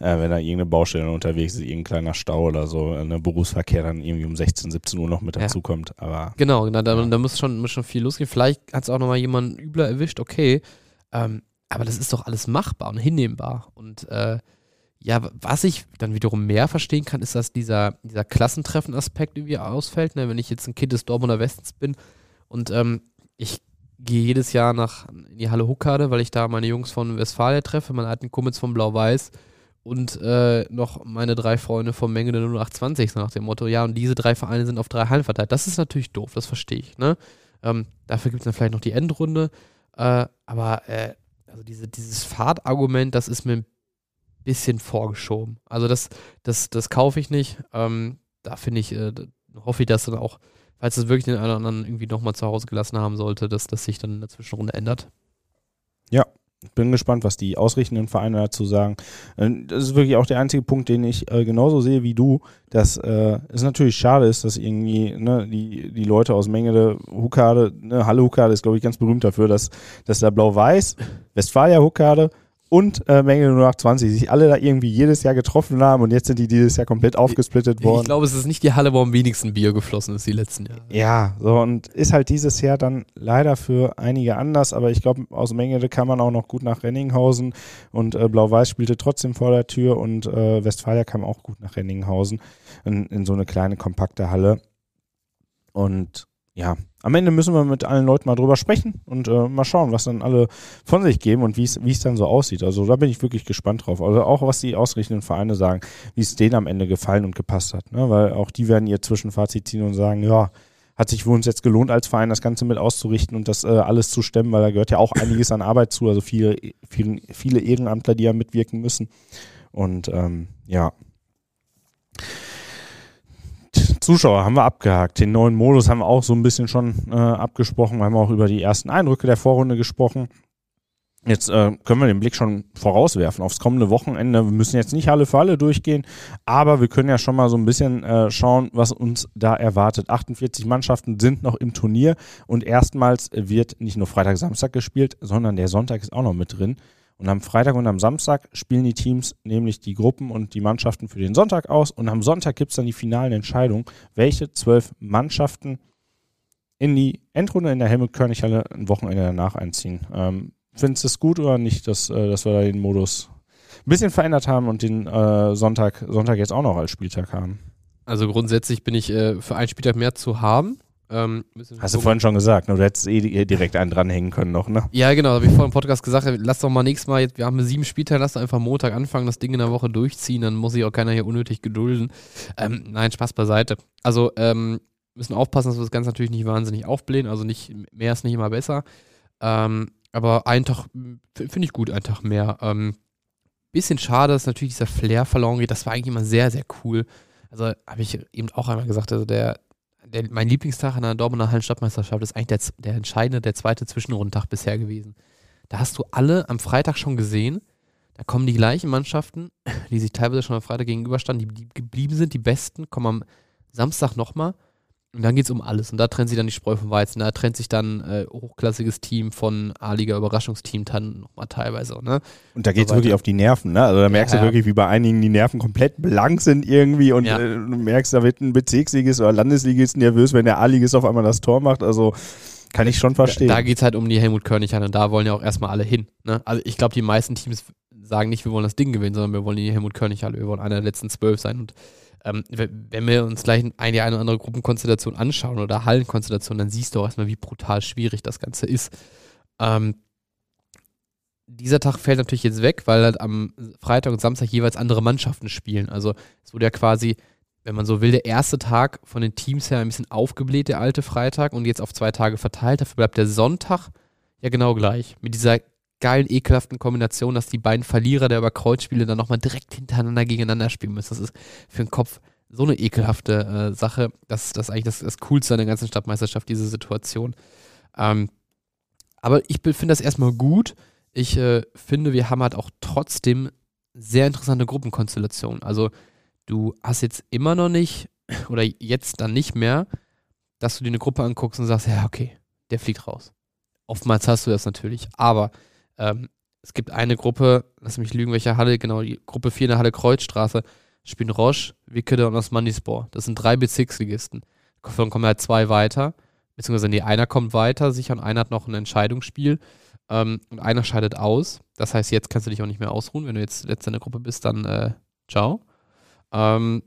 Äh, wenn da irgendeine Baustelle unterwegs ist, irgendein kleiner Stau oder so, ein ne, Berufsverkehr dann irgendwie um 16, 17 Uhr noch mit Ja. dazukommt. Aber Genau, genau da, da muss, schon, muss schon viel losgehen. Vielleicht hat es auch nochmal jemanden übler erwischt, okay. Ähm, aber das ist doch alles machbar und hinnehmbar. Und äh, ja, was ich dann wiederum mehr verstehen kann, ist, dass dieser, dieser Klassentreffen-Aspekt irgendwie ausfällt. Ne? Wenn ich jetzt ein Kind des Dortmunder Westens bin und ähm, ich gehe jedes Jahr nach in die Halle Huckade, weil ich da meine Jungs von Westfalia treffe, meine alten Kumpels von Blau-Weiß und äh, noch meine drei Freunde vom Menge der 0820, so nach dem Motto, ja, und diese drei Vereine sind auf drei Hallen verteilt. Das ist natürlich doof, das verstehe ich. Ne? Ähm, dafür gibt es dann vielleicht noch die Endrunde. Äh, aber äh, also diese, dieses Fahrtargument, das ist mir ein bisschen vorgeschoben. Also das, das, das kaufe ich nicht. Ähm, da finde ich, äh, hoffe ich, dass dann auch, falls es wirklich den einen oder anderen irgendwie nochmal zu Hause gelassen haben sollte, dass das sich dann in der Zwischenrunde ändert. ich bin gespannt, was die ausrichtenden Vereine dazu sagen. Äh, Das ist wirklich auch der einzige Punkt, den ich äh, genauso sehe wie du, dass äh, es natürlich schade ist, dass irgendwie ne, die, die Leute aus Mengele, Huckade, ne, Halle Huckade ist, glaube ich, ganz berühmt dafür, dass, dass da Blau-Weiß, Westfalia Huckade und äh, Mengele 0820 sich alle da irgendwie jedes Jahr getroffen haben und jetzt sind die dieses Jahr komplett aufgesplittet worden. Ich glaube, es ist nicht die Halle, wo am wenigsten Bier geflossen ist die letzten Jahre. Ja, so und ist halt dieses Jahr dann leider für einige anders, aber ich glaube, aus Mengele kann man auch noch gut nach Renninghausen und äh, Blau-Weiß spielte trotzdem vor der Tür und äh, Westfalia kam auch gut nach Renninghausen in, in so eine kleine, kompakte Halle. Und ja, am Ende müssen wir mit allen Leuten mal drüber sprechen und äh, mal schauen, was dann alle von sich geben und wie es dann so aussieht. Also da bin ich wirklich gespannt drauf. Also auch was die ausrichtenden Vereine sagen, wie es denen am Ende gefallen und gepasst hat. Ne? Weil auch die werden ihr Zwischenfazit ziehen und sagen, ja, hat sich für uns jetzt gelohnt, als Verein das Ganze mit auszurichten und das äh, alles zu stemmen, weil da gehört ja auch einiges an Arbeit zu, also viele, viele, viele Ehrenamtler, die ja mitwirken müssen. Und ähm, ja. Zuschauer haben wir abgehakt. Den neuen Modus haben wir auch so ein bisschen schon äh, abgesprochen. Wir haben auch über die ersten Eindrücke der Vorrunde gesprochen. Jetzt äh, können wir den Blick schon vorauswerfen aufs kommende Wochenende. Wir müssen jetzt nicht alle für alle durchgehen, aber wir können ja schon mal so ein bisschen äh, schauen, was uns da erwartet. 48 Mannschaften sind noch im Turnier und erstmals wird nicht nur Freitag, Samstag gespielt, sondern der Sonntag ist auch noch mit drin. Und am Freitag und am Samstag spielen die Teams nämlich die Gruppen und die Mannschaften für den Sonntag aus. Und am Sonntag gibt es dann die finalen Entscheidungen, welche zwölf Mannschaften in die Endrunde in der Helmut-Körnig-Halle ein Wochenende danach einziehen. Ähm, Findest du es gut oder nicht, dass, äh, dass wir da den Modus ein bisschen verändert haben und den äh, Sonntag, Sonntag jetzt auch noch als Spieltag haben? Also grundsätzlich bin ich äh, für einen Spieltag mehr zu haben. Ähm, Hast du vorhin schon gesagt, ne? du hättest eh di- direkt einen dranhängen können noch, ne? Ja, genau, habe ich vorhin im Podcast gesagt, lass doch mal nächstes Mal, jetzt, wir haben sieben Spieltage, lass doch einfach Montag anfangen, das Ding in der Woche durchziehen, dann muss sich auch keiner hier unnötig gedulden. Ähm, nein, Spaß beiseite. Also, ähm, müssen aufpassen, dass wir das Ganze natürlich nicht wahnsinnig aufblähen, also nicht, mehr ist nicht immer besser. Ähm, aber einen Tag finde ich gut, einen Tag mehr. Ähm, bisschen schade, dass natürlich dieser Flair verloren geht, das war eigentlich immer sehr, sehr cool. Also, habe ich eben auch einmal gesagt, also der, der, mein Lieblingstag an der Dortmunder Hallenstadtmeisterschaft ist eigentlich der, der entscheidende, der zweite Zwischenrundtag bisher gewesen. Da hast du alle am Freitag schon gesehen. Da kommen die gleichen Mannschaften, die sich teilweise schon am Freitag gegenüberstanden, die, die geblieben sind, die besten, kommen am Samstag nochmal. Und dann geht es um alles. Und da trennt sich dann die Spreu vom Weizen. Da trennt sich dann äh, hochklassiges Team von A-Liga Überraschungsteam dann nochmal teilweise. Ne? Und da geht es So wirklich auf die Nerven, ne? Also da merkst Ja, du wirklich, wie bei einigen die Nerven komplett blank sind irgendwie und Ja. äh, du merkst, da wird ein Bezirksligist oder Landesligist nervös, wenn der A-Ligist auf einmal das Tor macht. Also kann ich schon verstehen. Da, da geht es halt um die Helmut Körnig an und da wollen ja auch erstmal alle hin. Ne? Also ich glaube, die meisten Teams sagen nicht, wir wollen das Ding gewinnen, sondern wir wollen die Helmut Körnig Halle, wir wollen einer der letzten zwölf sein. Und ähm, we- wenn wir uns gleich eine oder andere Gruppenkonstellation anschauen oder Hallenkonstellation, dann siehst du auch erstmal, wie brutal schwierig das Ganze ist. Ähm, dieser Tag fällt natürlich jetzt weg, weil halt am Freitag und Samstag jeweils andere Mannschaften spielen. Also es wurde ja quasi wenn man so will, der erste Tag von den Teams her ein bisschen aufgebläht, der alte Freitag, und jetzt auf zwei Tage verteilt. Dafür bleibt der Sonntag ja genau gleich. Mit dieser geilen, ekelhaften Kombination, dass die beiden Verlierer der Überkreuzspiele dann nochmal direkt hintereinander gegeneinander spielen müssen. Das ist für den Kopf so eine ekelhafte äh, Sache. Das ist eigentlich das, das Coolste an der ganzen Stadtmeisterschaft, diese Situation. Ähm, aber ich finde das erstmal gut. Ich äh, finde, wir haben halt auch trotzdem sehr interessante Gruppenkonstellationen. Also du hast jetzt immer noch nicht, oder jetzt dann nicht mehr, dass du dir eine Gruppe anguckst und sagst, ja, okay, der fliegt raus. Oftmals hast du das natürlich, aber ähm, es gibt eine Gruppe, lass mich lügen, welche Halle, genau, die Gruppe 4 in der Halle Kreuzstraße, spielen Roche, Wickede und Osmanispor. Das sind drei Bezirksligisten. Davon kommen halt zwei weiter, beziehungsweise nee, einer kommt weiter, sicher, und einer hat noch ein Entscheidungsspiel ähm, und einer scheidet aus. Das heißt, jetzt kannst du dich auch nicht mehr ausruhen. Wenn du jetzt letzte in der Gruppe bist, dann äh, ciao. Ähm,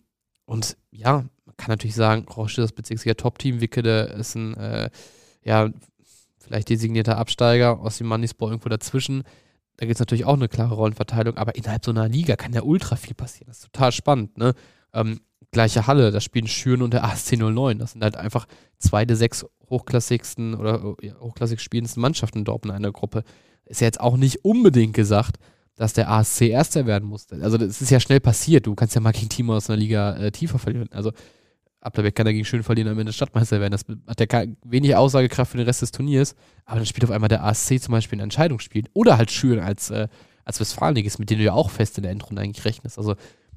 und ja, man kann natürlich sagen, Roche ist das Bezirksliga Top-Team, Wickede ist ein, äh, ja, vielleicht designierter Absteiger, aus dem Mannisball irgendwo dazwischen. Da gibt es natürlich auch eine klare Rollenverteilung, aber innerhalb so einer Liga kann ja ultra viel passieren. Das ist total spannend, ne? Ähm, gleiche Halle, da spielen Schüren und der ASC 09. Das sind halt einfach zwei der sechs hochklassigsten oder ja, hochklassig spielendsten Mannschaften dort in einer Gruppe. Ist ja jetzt auch nicht unbedingt gesagt, dass der ASC Erster werden musste. Also das ist ja schnell passiert. Du kannst ja mal gegen Team aus einer Liga äh, tiefer verlieren. Also Applerbeck kann dagegen schön verlieren, am Ende Stadtmeister werden. Das hat ja wenig Aussagekraft für den Rest des Turniers. Aber dann spielt auf einmal der ASC zum Beispiel ein Entscheidungsspiel. Oder halt Schüren als, äh, als Westfalenligist, mit denen du ja auch fest in der Endrunde eigentlich rechnest. Also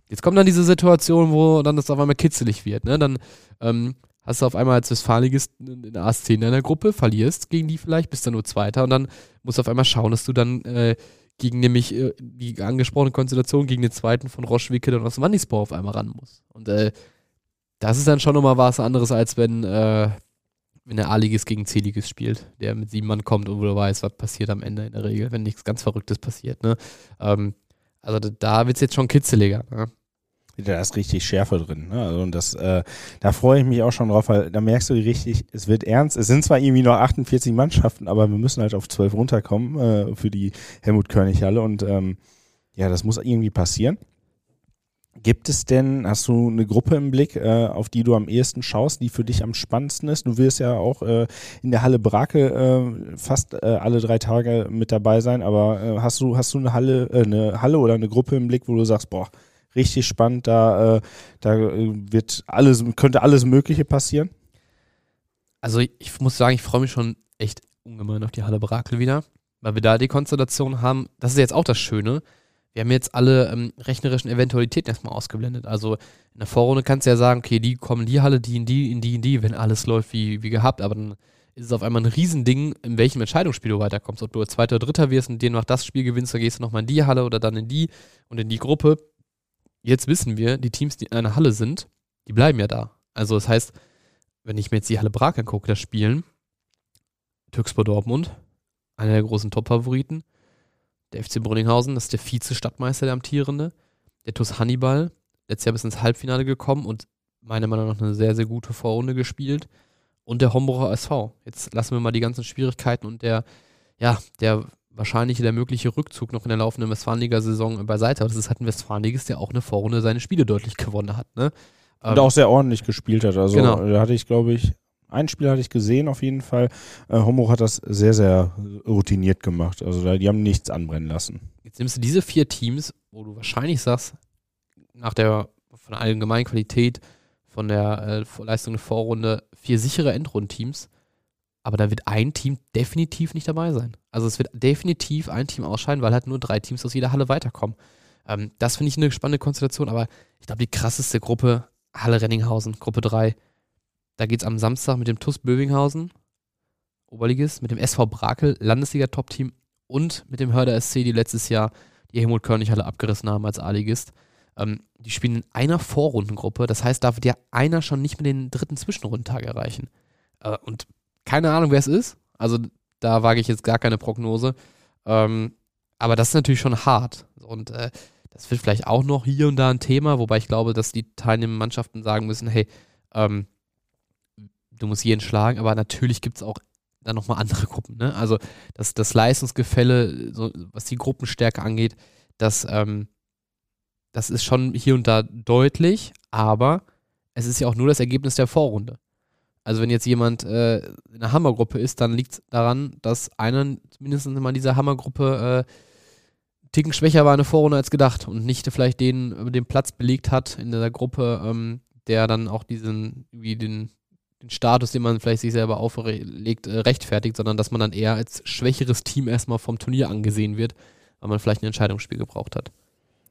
jetzt kommt dann diese Situation, wo dann das auf einmal kitzelig wird. Ne? Dann ähm, hast du auf einmal als Westfalenligist in der ASC in deiner Gruppe, verlierst gegen die vielleicht, bist dann nur Zweiter und dann musst du auf einmal schauen, dass du dann äh, gegen nämlich äh, die angesprochene Konstellation gegen den zweiten von Roschwicke und aus Mannisbau auf einmal ran muss. Und äh, das ist dann schon nochmal was anderes, als wenn, äh, wenn der A-Ligist gegen C-Ligist spielt, der mit sieben Mann kommt und wo du weißt, was passiert am Ende in der Regel, wenn nichts ganz Verrücktes passiert. Ne? Ähm, also da wird es jetzt schon kitzeliger. Ne? Da ist richtig Schärfe drin. Ne? Also und das, äh, da freue ich mich auch schon drauf, weil da merkst du richtig, es wird ernst. Es sind zwar irgendwie noch 48 Mannschaften, aber wir müssen halt auf 12 runterkommen äh, für die Helmut-Körnig-Halle und ähm, ja, das muss irgendwie passieren. Gibt es denn, hast du eine Gruppe im Blick, äh, auf die du am ehesten schaust, die für dich am spannendsten ist? Du wirst ja auch äh, in der Halle Brake äh, fast äh, alle drei Tage mit dabei sein, aber äh, hast du hast du eine Halle, äh, eine Halle oder eine Gruppe im Blick, wo du sagst, boah, richtig spannend, da, da wird alles, könnte alles Mögliche passieren? Also ich muss sagen, ich freue mich schon echt ungemein auf die Halle Brakel wieder, weil wir da die Konstellation haben. Das ist jetzt auch das Schöne wir haben jetzt alle ähm, rechnerischen Eventualitäten erstmal ausgeblendet. Also in der Vorrunde kannst du ja sagen, okay, die kommen in die Halle, die in die, in die, in die, wenn alles läuft wie, wie gehabt. Aber dann ist es auf einmal ein Riesending, in welchem Entscheidungsspiel du weiterkommst. Ob du Zweiter oder Dritter wirst und dir noch das Spiel gewinnst, dann gehst du nochmal in die Halle oder dann in die und in die Gruppe. Jetzt wissen wir, die Teams, die in einer Halle sind, die bleiben ja da. Also das heißt, wenn ich mir jetzt die Halle Prag angucke, das Spielen, Türkspor Dortmund, einer der großen Top-Favoriten, der FC Brunninghausen, das ist der Vize-Stadtmeister, der amtierende. Der TuS Hannibal, letztes Jahr bis ins Halbfinale gekommen und meiner Meinung nach eine sehr, sehr gute Vorrunde gespielt. Und der Homburger SV. Jetzt lassen wir mal die ganzen Schwierigkeiten und der, ja, der wahrscheinliche, der mögliche Rückzug noch in der laufenden Westfalenliga-Saison beiseite. Aber das ist halt ein Westfalenligist, der auch eine Vorrunde seine Spiele deutlich gewonnen hat. Ne? Und ähm, auch sehr ordentlich gespielt hat. Also genau. da hatte ich, glaube ich, ein Spiel hatte ich gesehen auf jeden Fall. Äh, Homburg hat das sehr, sehr routiniert gemacht. Also die haben nichts anbrennen lassen. Jetzt nimmst du diese vier Teams, wo du wahrscheinlich sagst, nach der von der allgemeinen Qualität, von der äh, Leistung der Vorrunde, vier sichere Endrundenteams. Aber da wird ein Team definitiv nicht dabei sein. Also es wird definitiv ein Team ausscheiden, weil halt nur drei Teams aus jeder Halle weiterkommen. Ähm, das finde ich eine spannende Konstellation, aber ich glaube, die krasseste Gruppe, Halle Renninghausen, Gruppe 3, da geht es am Samstag mit dem TUS Bövinghausen, Oberligist, mit dem SV Brakel, Landesliga-Top-Team und mit dem Hörder SC, die letztes Jahr die Helmut Körnig-Halle abgerissen haben als A-Ligist. Ähm, die spielen in einer Vorrundengruppe, das heißt, da wird einer schon nicht mehr den dritten Zwischenrundentag erreichen. Äh, und keine Ahnung, wer es ist. Also da wage ich jetzt gar keine Prognose. Ähm, aber das ist natürlich schon hart. Und äh, das wird vielleicht auch noch hier und da ein Thema, wobei ich glaube, dass die teilnehmenden Mannschaften sagen müssen, hey, ähm, du musst jeden schlagen, aber natürlich gibt es auch dann nochmal andere Gruppen. Ne? Also das, das Leistungsgefälle, so, was die Gruppenstärke angeht, das, ähm, das ist schon hier und da deutlich, aber es ist ja auch nur das Ergebnis der Vorrunde. Also wenn jetzt jemand äh, in einer Hammergruppe ist, dann liegt es daran, dass einer mindestens mal in dieser Hammergruppe äh, Ticken schwächer war in der Vorrunde als gedacht und nicht vielleicht den, den Platz belegt hat in der Gruppe, ähm, der dann auch diesen, wie den, den Status, den man vielleicht sich selber auferlegt, äh, rechtfertigt, sondern dass man dann eher als schwächeres Team erstmal vom Turnier angesehen wird, weil man vielleicht ein Entscheidungsspiel gebraucht hat.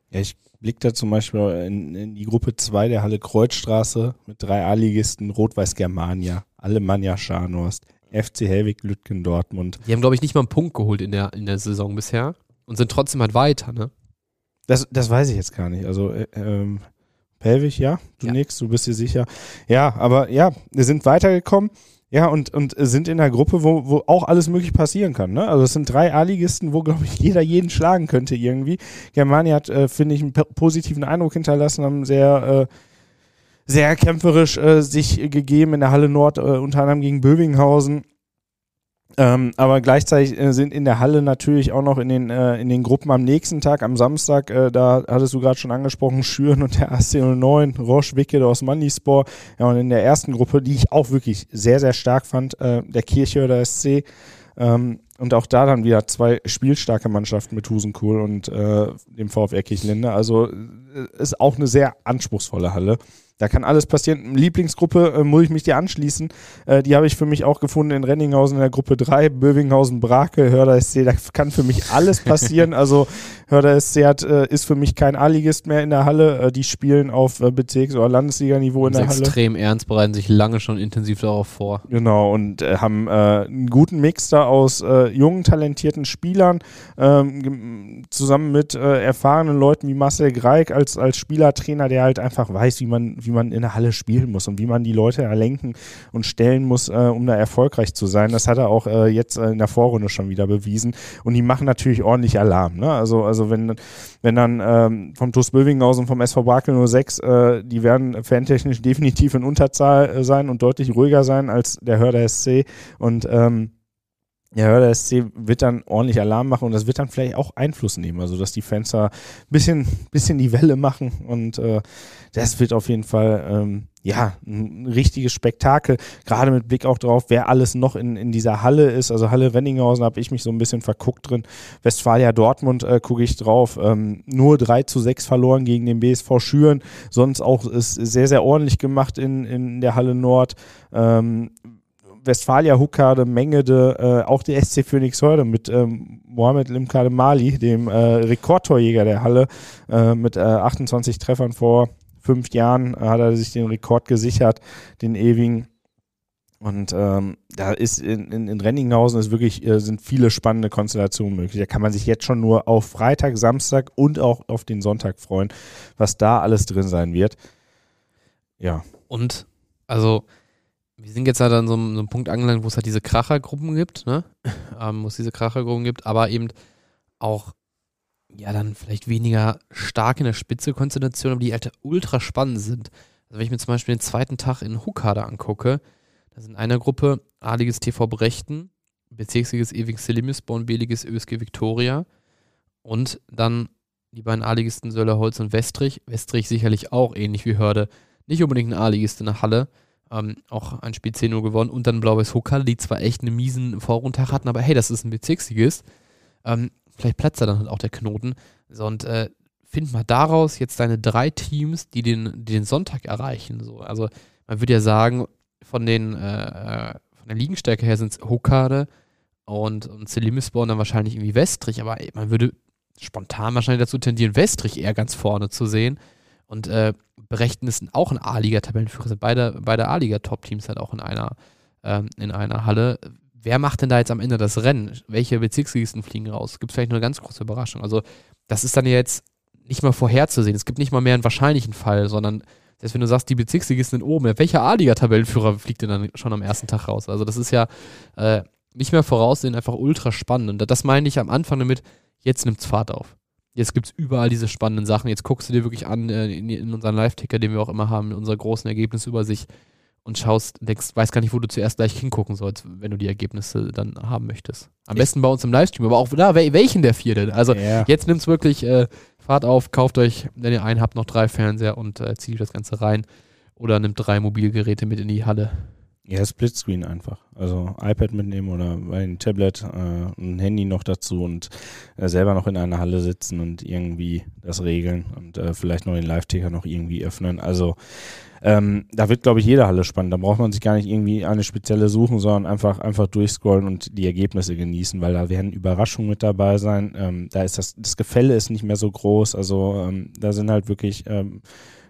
Ja, ich blicke da zum Beispiel in, in, die Gruppe 2 der Halle Kreuzstraße mit drei A-Ligisten, Rot-Weiß Germania, Alemannia Scharnhorst, FC Helwig Lütgen Dortmund. Die haben, glaube ich, nicht mal einen Punkt geholt in der, in der Saison bisher und sind trotzdem halt weiter, ne? Das, das weiß ich jetzt gar nicht. Also, äh, ähm, Helwig, ja, du ja. nix, du bist dir sicher. Ja, aber ja, wir sind weitergekommen. Ja, und, und sind in einer Gruppe, wo, wo auch alles möglich passieren kann. Ne? Also es sind drei A-Ligisten, wo, glaube ich, jeder jeden schlagen könnte irgendwie. Germania hat, äh, finde ich, einen positiven Eindruck hinterlassen, haben sehr, äh, sehr kämpferisch äh, sich gegeben in der Halle Nord, äh, unter anderem gegen Bövinghausen. Ähm, aber gleichzeitig äh, sind in der Halle natürlich auch noch in den, äh, in den Gruppen am nächsten Tag, am Samstag, äh, da hattest du gerade schon angesprochen, Schüren und der AC09, Roche Wickede aus Mandispor. Ja, und in der ersten Gruppe, die ich auch wirklich sehr, sehr stark fand, äh, der Kirchhörder SC. Ähm, und auch da dann wieder zwei spielstarke Mannschaften mit Husenkohl und äh, dem VfR Kirchlinde. Also äh, ist auch eine sehr anspruchsvolle Halle. Da kann alles passieren. Lieblingsgruppe äh, muss ich mich dir anschließen. Äh, die habe ich für mich auch gefunden in Renninghausen in der Gruppe 3, Bövinghausen, Brake, Hörder SC. Da kann für mich alles passieren. also Hörder SC hat, äh, ist für mich kein A-Ligist mehr in der Halle. Äh, die spielen auf äh, Bezirks- oder Landesliganiveau in der Halle. Extrem ernst, bereiten sich lange schon intensiv darauf vor. Genau, und äh, haben einen guten Mix da aus jungen, talentierten Spielern, ähm, zusammen mit erfahrenen Leuten wie Marcel Greig als, als Spielertrainer, der halt einfach weiß, wie man wie man in der Halle spielen muss und wie man die Leute erlenken und stellen muss, äh, um da erfolgreich zu sein. Das hat er auch äh, jetzt äh, in der Vorrunde schon wieder bewiesen. Und die machen natürlich ordentlich Alarm. Ne? Also, also wenn, wenn dann ähm, vom TuS Bövinghausen, vom SV Brakel 06, äh, die werden fantechnisch definitiv in Unterzahl äh, sein und deutlich ruhiger sein als der Hörder SC. Und ähm, ja, der SC wird dann ordentlich Alarm machen und das wird dann vielleicht auch Einfluss nehmen, also dass die Fans da ein bisschen, bisschen die Welle machen und äh, das wird auf jeden Fall ähm, ja ein richtiges Spektakel, gerade mit Blick auch drauf, wer alles noch in, in dieser Halle ist. Also Halle Renninghausen habe ich mich so ein bisschen verguckt drin. Westfalia Dortmund äh, gucke ich drauf. Ähm, nur 3 zu 6 verloren gegen den BSV Schüren, sonst auch ist sehr, sehr ordentlich gemacht in, in der Halle Nord. Ähm, Westfalia Huckade, Mengede, äh, auch die SC Phoenix Hörde mit ähm, Mohamed Limkade Mali, dem äh, Rekordtorjäger der Halle, äh, mit äh, 28 Treffern vor fünf Jahren äh, hat er sich den Rekord gesichert, den ewigen. Und ähm, da ist in, in, in Renninghausen ist wirklich, äh, sind viele spannende Konstellationen möglich. Da kann man sich jetzt schon nur auf Freitag, Samstag und auch auf den Sonntag freuen, was da alles drin sein wird. Ja. Und also wir sind jetzt halt an so einem, so einem Punkt angelangt, wo es halt diese Krachergruppen gibt, ne? ähm, wo es diese Krachergruppen gibt, aber eben auch, ja, dann vielleicht weniger stark in der Spitze Konzentration, aber die halt ultra spannend sind. Also wenn ich mir zum Beispiel den zweiten Tag in Huckade angucke, da sind in einer Gruppe A-Liges TV Brechten, Bezirksliges Ewig Selimisbo und B-Liges ÖSG Victoria und dann die beiden A-Ligisten Söllerholz und Westrich. Westrich sicherlich auch ähnlich wie Hörde, nicht unbedingt ein A-Ligist in der Halle, ähm, auch ein Spiel 10 0 gewonnen und dann Blau-Weiß die zwar echt einen miesen Vorrundtag hatten, aber hey, das ist ein Bezirksligist. Ähm, vielleicht platzt da dann halt auch der Knoten. So, und äh, find mal daraus jetzt deine drei Teams, die den, die den Sonntag erreichen. So. Also man würde ja sagen, von den äh, äh von der Liegenstärke her sind es Hokkade und, und Selimisborn dann wahrscheinlich irgendwie Westrich, aber ey, man würde spontan wahrscheinlich dazu tendieren, Westrich eher ganz vorne zu sehen. Und äh, Brechten ist auch ein A-Liga-Tabellenführer, sind beide, beide A-Liga-Top-Teams halt auch in einer, ähm, in einer Halle. Wer macht denn da jetzt am Ende das Rennen? Welche Bezirksligisten fliegen raus? Gibt es vielleicht nur eine ganz große Überraschung? Also, das ist dann jetzt nicht mal vorherzusehen. Es gibt nicht mal mehr einen wahrscheinlichen Fall, sondern selbst wenn du sagst, die Bezirksligisten sind oben, welcher A-Liga-Tabellenführer fliegt denn dann schon am ersten Tag raus? Also, das ist ja äh, nicht mehr voraussehen, einfach ultra spannend. Und das meine ich am Anfang damit, jetzt nimmt es Fahrt auf. Jetzt gibt es überall diese spannenden Sachen. Jetzt guckst du dir wirklich an äh, in, in unseren Live-Ticker, den wir auch immer haben, in unserer großen Ergebnisübersicht und schaust, denkst, weiß gar nicht, wo du zuerst gleich hingucken sollst, wenn du die Ergebnisse dann haben möchtest. Am besten bei uns im Livestream, aber auch da, welchen der vier denn? Also yeah. jetzt nimmt es wirklich, äh, Fahrt auf, kauft euch, wenn ihr einen habt, noch drei Fernseher und äh, zieht das Ganze rein. Oder nimmt drei Mobilgeräte mit in die Halle. Ja, Splitscreen einfach. Also iPad mitnehmen oder ein Tablet, äh, ein Handy noch dazu und äh, selber noch in einer Halle sitzen und irgendwie das regeln und äh, vielleicht noch den Live-Ticker noch irgendwie öffnen. Also ähm, da wird, glaube ich, jede Halle spannend. Da braucht man sich gar nicht irgendwie eine spezielle suchen, sondern einfach, einfach durchscrollen und die Ergebnisse genießen, weil da werden Überraschungen mit dabei sein. Ähm, da ist das, das Gefälle ist nicht mehr so groß. Also ähm, da sind halt wirklich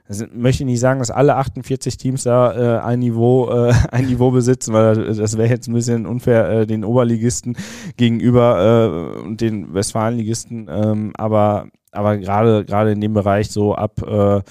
also möchte ich nicht sagen, dass alle 48 Teams da äh, ein Niveau äh, ein Niveau besitzen, weil das wäre jetzt ein bisschen unfair äh, den Oberligisten gegenüber äh, und den Westfalenligisten. Ähm, aber aber gerade gerade in dem Bereich so ab äh,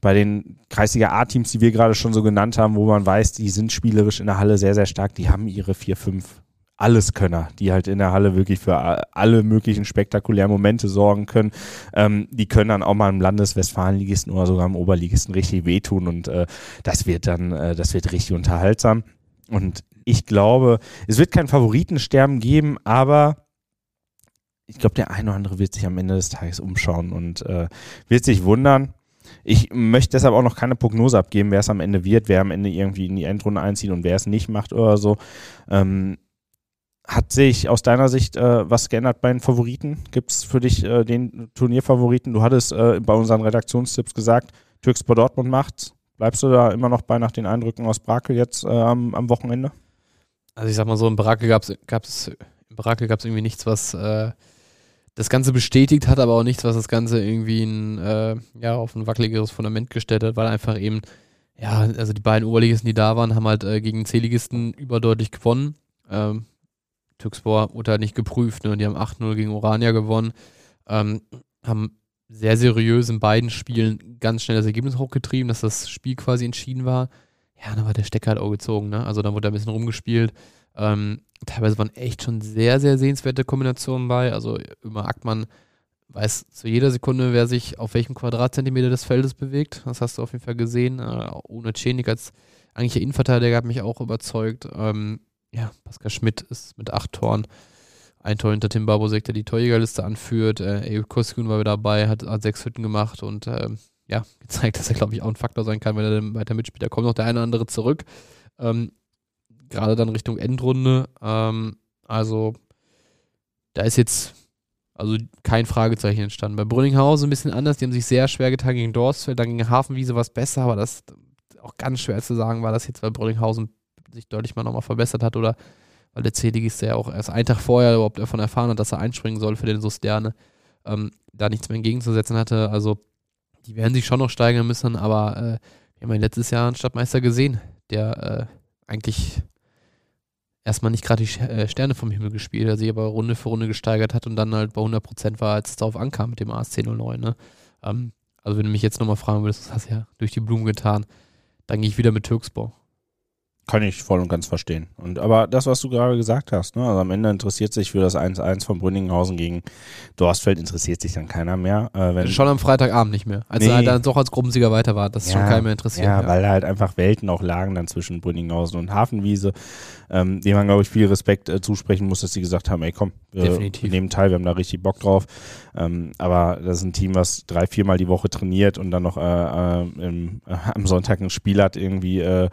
bei den Kreisliga A-Teams, die wir gerade schon so genannt haben, wo man weiß, die sind spielerisch in der Halle sehr, sehr stark, die haben ihre vier, fünf Alleskönner, die halt in der Halle wirklich für alle möglichen spektakulären Momente sorgen können. Ähm, die können dann auch mal im Landeswestfalenligisten oder sogar im Oberligisten richtig wehtun und äh, das wird dann, äh, das wird richtig unterhaltsam. Und ich glaube, es wird kein Favoritensterben geben, aber ich glaube, der eine oder andere wird sich am Ende des Tages umschauen und äh, wird sich wundern. Ich möchte deshalb auch noch keine Prognose abgeben, wer es am Ende wird, wer am Ende irgendwie in die Endrunde einzieht und wer es nicht macht oder so. Ähm, hat sich aus deiner Sicht äh, was geändert bei den Favoriten? Gibt es für dich äh, den Turnierfavoriten? Du hattest äh, bei unseren Redaktionstipps gesagt, Türkspor Dortmund macht's. Bleibst du da immer noch bei nach den Eindrücken aus Brakel jetzt äh, am, am, Wochenende? Also ich sag mal so, im Brakel gab es im Brakel gab's irgendwie nichts, was äh, das Ganze bestätigt hat, aber auch nichts, was das Ganze irgendwie ein, äh, ja, auf ein wackeligeres Fundament gestellt hat, weil einfach eben, ja, also die beiden Oberligisten, die da waren, haben halt gegen C-Ligisten überdeutlich gewonnen. Ähm, Türkspor wurde halt nicht geprüft. Ne? Die haben 8-0 gegen Orania gewonnen, ähm, haben sehr seriös in beiden Spielen ganz schnell das Ergebnis hochgetrieben, dass das Spiel quasi entschieden war. Ja, dann war der Stecker halt auch gezogen. Ne? Also dann wurde da ein bisschen rumgespielt. Ähm, teilweise waren echt schon sehr, sehr sehenswerte Kombinationen bei. Also immer Ackmann weiß zu jeder Sekunde, wer sich auf welchem Quadratzentimeter des Feldes bewegt. Das hast du auf jeden Fall gesehen. Äh, ohne Cenik als eigentlicher Innenverteidiger hat mich auch überzeugt. Ähm, ja, Pascal Schmidt ist mit acht Toren. Ein Tor hinter Tim Babosek, der die Torjägerliste anführt. Äh, Koskun war wieder dabei, hat, hat sechs Hütten gemacht und äh, ja, gezeigt, dass er, glaube ich, auch ein Faktor sein kann, wenn er dann weiter mitspielt. Da kommt noch der eine oder andere zurück. Ähm, Gerade dann Richtung Endrunde. Ähm, also, da ist jetzt also kein Fragezeichen entstanden. Bei Brünninghausen ein bisschen anders. Die haben sich sehr schwer getan gegen Dorsfeld. Dann gegen Hafenwiese war es besser, aber das auch ganz schwer zu sagen, war das jetzt, weil Brünninghausen sich deutlich mal nochmal verbessert hat oder weil der ist ja auch erst einen Tag vorher überhaupt davon erfahren hat, dass er einspringen soll für den Susterne, ähm, da nichts mehr entgegenzusetzen hatte. Also die werden sich schon noch steigern müssen, aber äh, wir haben ja letztes Jahr einen Stadtmeister gesehen, der äh, eigentlich erstmal nicht gerade die äh, Sterne vom Himmel gespielt hat, sich aber Runde für Runde gesteigert hat und dann halt bei 100% war, als es darauf ankam mit dem ASC 09. Ne? Ähm, also wenn du mich jetzt nochmal fragen würdest, das hast du ja durch die Blumen getan, dann gehe ich wieder mit Türksbau. Kann ich voll und ganz verstehen. Und aber das, was du gerade gesagt hast, ne, also am Ende interessiert sich für das 1-1 von Brünninghausen gegen Dorstfeld interessiert sich dann keiner mehr. Äh, wenn schon am Freitagabend nicht mehr. Als nee. er dann doch als Gruppensieger weiter war, das ist ja, schon keiner mehr interessiert. Ja, ja, weil halt einfach Welten auch lagen dann zwischen Brünninghausen und Hafenwiese, ähm, dem man, glaube ich, viel Respekt äh, zusprechen muss, dass sie gesagt haben, ey komm, wir Definitiv. nehmen teil, wir haben da richtig Bock drauf. Ähm, aber das ist ein Team, was drei, viermal die Woche trainiert und dann noch äh, äh im, äh, am Sonntag ein Spiel hat irgendwie, äh,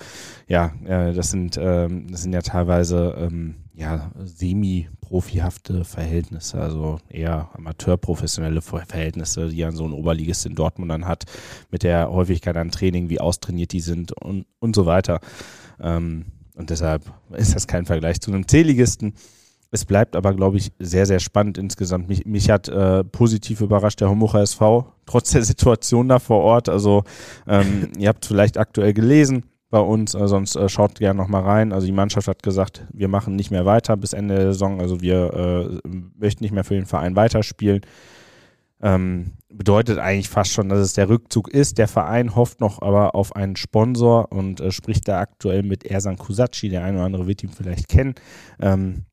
ja, das sind, ähm, das sind ja teilweise ähm, ja, semi-profihafte Verhältnisse, also eher amateurprofessionelle Verhältnisse, die an so ein Oberligist in Dortmund dann hat, mit der Häufigkeit an Training, wie austrainiert die sind und, und so weiter. Ähm, und deshalb ist das kein Vergleich zu einem C-Ligisten. Es bleibt aber, glaube ich, sehr, sehr spannend insgesamt. Mich, mich hat äh, positiv überrascht der Homocha SV, trotz der Situation da vor Ort. Also ähm, ihr habt vielleicht aktuell gelesen bei uns, äh, sonst äh, schaut gerne nochmal rein. Also die Mannschaft hat gesagt, wir machen nicht mehr weiter bis Ende der Saison. Also wir äh, möchten nicht mehr für den Verein weiterspielen. Ähm, bedeutet eigentlich fast schon, dass es der Rückzug ist. Der Verein hofft noch aber auf einen Sponsor und äh, spricht da aktuell mit Ersan Kusacci. Der eine oder andere wird ihn vielleicht kennen. Ähm,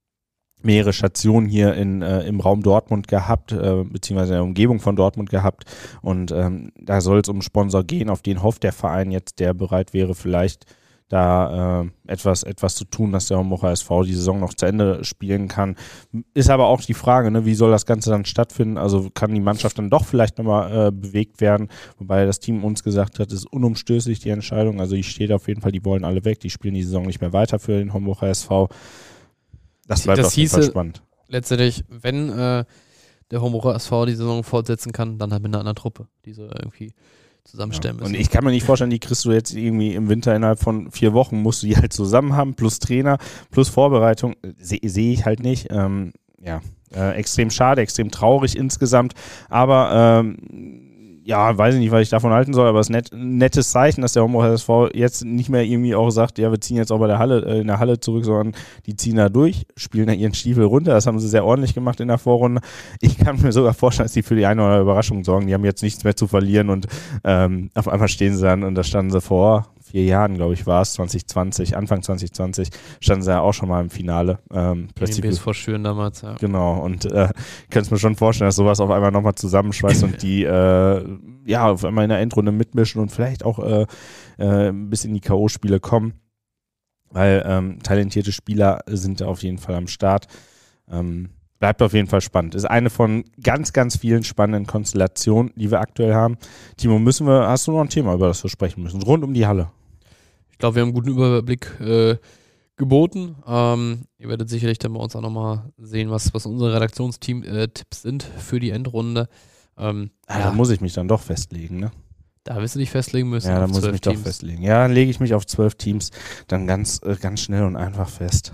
mehrere Stationen hier in, äh, im Raum Dortmund gehabt, äh, beziehungsweise in der Umgebung von Dortmund gehabt. Und ähm, da soll es um Sponsor gehen, auf den hofft der Verein jetzt, der bereit wäre, vielleicht da äh, etwas, etwas zu tun, dass der Homburger SV die Saison noch zu Ende spielen kann. Ist aber auch die Frage, ne, wie soll das Ganze dann stattfinden? Also kann die Mannschaft dann doch vielleicht nochmal äh, bewegt werden? Wobei das Team uns gesagt hat, ist unumstößlich die Entscheidung. Also ich stehe auf jeden Fall, die wollen alle weg, die spielen die Saison nicht mehr weiter für den Homburger SV. Das bleibt Das auf jeden Fall spannend. Letztendlich, wenn äh, der Homburger SV die Saison fortsetzen kann, dann halt mit einer anderen Truppe, die sie irgendwie zusammenstellen Ja. müssen. Und ich kann mir nicht vorstellen, die kriegst du jetzt irgendwie im Winter innerhalb von vier Wochen, musst du die halt zusammen haben, plus Trainer, plus Vorbereitung. Sehe seh ich halt nicht. Ähm, ja, äh, extrem schade, extrem traurig insgesamt. Aber ähm, ja, weiß ich nicht, was ich davon halten soll, aber es ist ein nettes Zeichen, dass der Homburger SV jetzt nicht mehr irgendwie auch sagt, ja, wir ziehen jetzt auch bei der Halle, äh, in der Halle zurück, sondern die ziehen da durch, spielen da ihren Stiefel runter. Das haben sie sehr ordentlich gemacht in der Vorrunde. Ich kann mir sogar vorstellen, dass die für die eine oder andere Überraschung sorgen. Die haben jetzt nichts mehr zu verlieren und ähm, auf einmal stehen sie dann und da standen sie vor vier Jahren, glaube ich, war es, 2020, Anfang 2020, standen sie ja auch schon mal im Finale. Ähm, plötzlich BSV Schüren damals, ja. Genau, und äh, kannst mir schon vorstellen, dass sowas auf einmal nochmal zusammenschweißt und die äh, ja auf einmal in der Endrunde mitmischen und vielleicht auch äh, äh, bis in die K.O.-Spiele kommen. Weil ähm, talentierte Spieler sind da auf jeden Fall am Start. Ähm, bleibt auf jeden Fall spannend. Ist eine von ganz, ganz vielen spannenden Konstellationen, die wir aktuell haben. Timo, müssen wir, hast du noch ein Thema, über das wir sprechen müssen? Rund um die Halle. Ich glaube, wir haben einen guten Überblick äh, geboten. Ähm, ihr werdet sicherlich dann bei uns auch nochmal sehen, was, was unsere Redaktionsteam-Tipps sind für die Endrunde. Ähm, Ah, ja, Da muss ich mich dann doch festlegen, ne? da wirst du dich festlegen müssen. Ja, da muss ich mich doch Teams. festlegen. Ja, dann lege ich mich auf zwölf Teams dann ganz, äh, ganz schnell und einfach fest.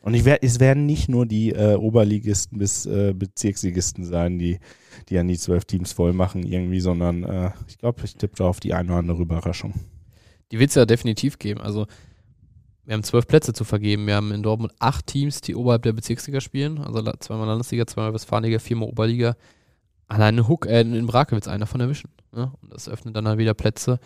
Und ich werd, es werden nicht nur die äh, Oberligisten bis äh, Bezirksligisten sein, die, die an die zwölf Teams voll machen irgendwie, sondern äh, ich glaube, ich tippe da auf die eine oder andere Überraschung. Die wird es ja definitiv geben. Also, wir haben zwölf Plätze zu vergeben. Wir haben in Dortmund acht Teams, die oberhalb der Bezirksliga spielen. Also zweimal Landesliga, zweimal Westfalenliga, viermal Oberliga. Alleine Huck, äh, in Brake wird es einer von erwischen. Ne? Und das öffnet dann halt wieder Plätze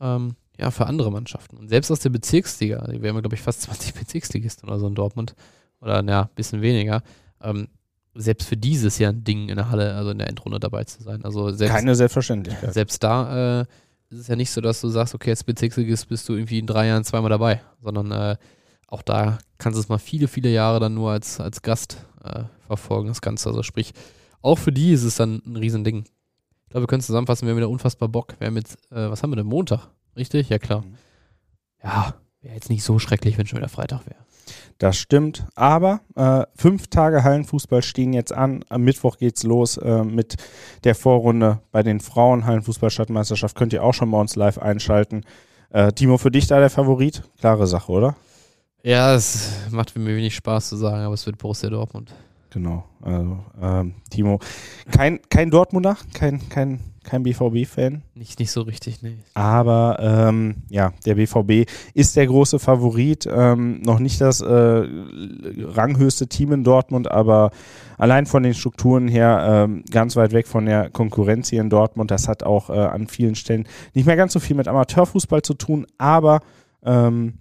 ähm, ja, für andere Mannschaften. Und selbst aus der Bezirksliga, wir haben, glaube ich, fast 20 Bezirksligisten oder so in Dortmund. Oder ja, ein bisschen weniger. Ähm, selbst für dieses Jahr ein Ding in der Halle, also in der Endrunde dabei zu sein. Also selbst, Keine Selbstverständlichkeit. selbst da äh, ist es ja nicht so, dass du sagst, okay, als Bezirksligist bist du irgendwie in drei Jahren zweimal dabei, sondern äh, auch da kannst du es mal viele, viele Jahre dann nur als, als Gast äh, verfolgen, das Ganze. Also sprich, auch für die ist es dann ein Riesending. Ich glaube, wir können zusammenfassen, wir haben wieder unfassbar Bock. Wir haben jetzt, äh, was haben wir denn, Montag? Richtig? Ja, klar. Mhm. Ja, wäre jetzt nicht so schrecklich, wenn schon wieder Freitag wäre. Das stimmt. Aber äh, fünf Tage Hallenfußball stehen jetzt an. Am Mittwoch geht's los äh, mit der Vorrunde bei den Frauen Hallenfußball-Stadtmeisterschaft. Könnt ihr auch schon bei uns live einschalten. Äh, Timo, für dich da der Favorit? Klare Sache, oder? Ja, es macht mir wenig Spaß zu sagen, aber es wird Borussia Dortmund. Genau. Also, ähm, Timo, kein, kein Dortmunder, kein, kein, kein BVB-Fan. Nicht, nicht so richtig, nee. Aber ähm, ja, der BVB ist der große Favorit. Ähm, noch nicht das äh, ranghöchste Team in Dortmund, aber allein von den Strukturen her ähm, ganz weit weg von der Konkurrenz hier in Dortmund. Das hat auch äh, an vielen Stellen nicht mehr ganz so viel mit Amateurfußball zu tun, aber ähm,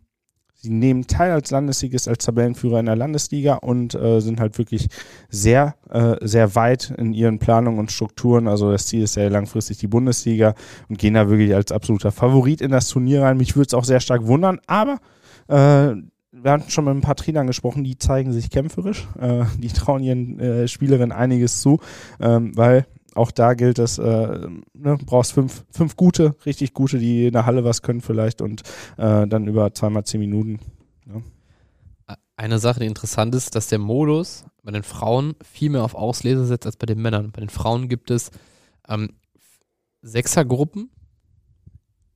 sie nehmen teil als Landesligist, als Tabellenführer in der Landesliga und äh, sind halt wirklich sehr, äh, sehr weit in ihren Planungen und Strukturen. Also das Ziel ist sehr langfristig die Bundesliga und gehen da wirklich als absoluter Favorit in das Turnier rein. Mich würde es auch sehr stark wundern, aber äh, wir haben schon mit ein paar Trainern gesprochen, die zeigen sich kämpferisch, äh, die trauen ihren äh, Spielerinnen einiges zu, ähm, weil auch da gilt es, äh, ne, brauchst fünf, fünf gute, richtig gute, die in der Halle was können vielleicht und äh, dann über zweimal zehn Minuten. Eine Sache, die interessant ist, dass der Modus bei den Frauen viel mehr auf Auslese setzt als bei den Männern. Bei den Frauen gibt es ähm, Sechsergruppen,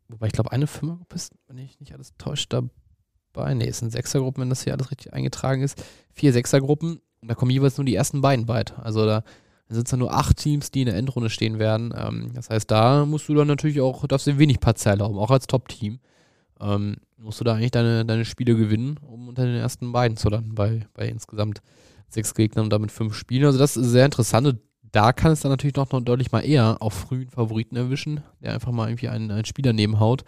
wobei ich glaube, eine Fünfergruppe ist, wenn ich nicht alles täuscht, dabei. Nee, es sind Sechsergruppen, wenn das hier alles richtig eingetragen ist. Vier Sechsergruppen, und da kommen jeweils nur die ersten beiden weit. Also da sind es dann nur acht Teams, die in der Endrunde stehen werden. Ähm, das heißt, da musst du dann natürlich auch, darfst du wenig Parzelle haben, auch als Top-Team. Ähm, musst du da eigentlich deine, deine Spiele gewinnen, um unter den ersten beiden zu landen, bei, bei insgesamt sechs Gegnern und damit fünf Spielen. Also das ist sehr interessant. Und Da kann es dann natürlich noch, noch deutlich mal eher auf frühen Favoriten erwischen, der einfach mal irgendwie einen, einen Spieler nebenhaut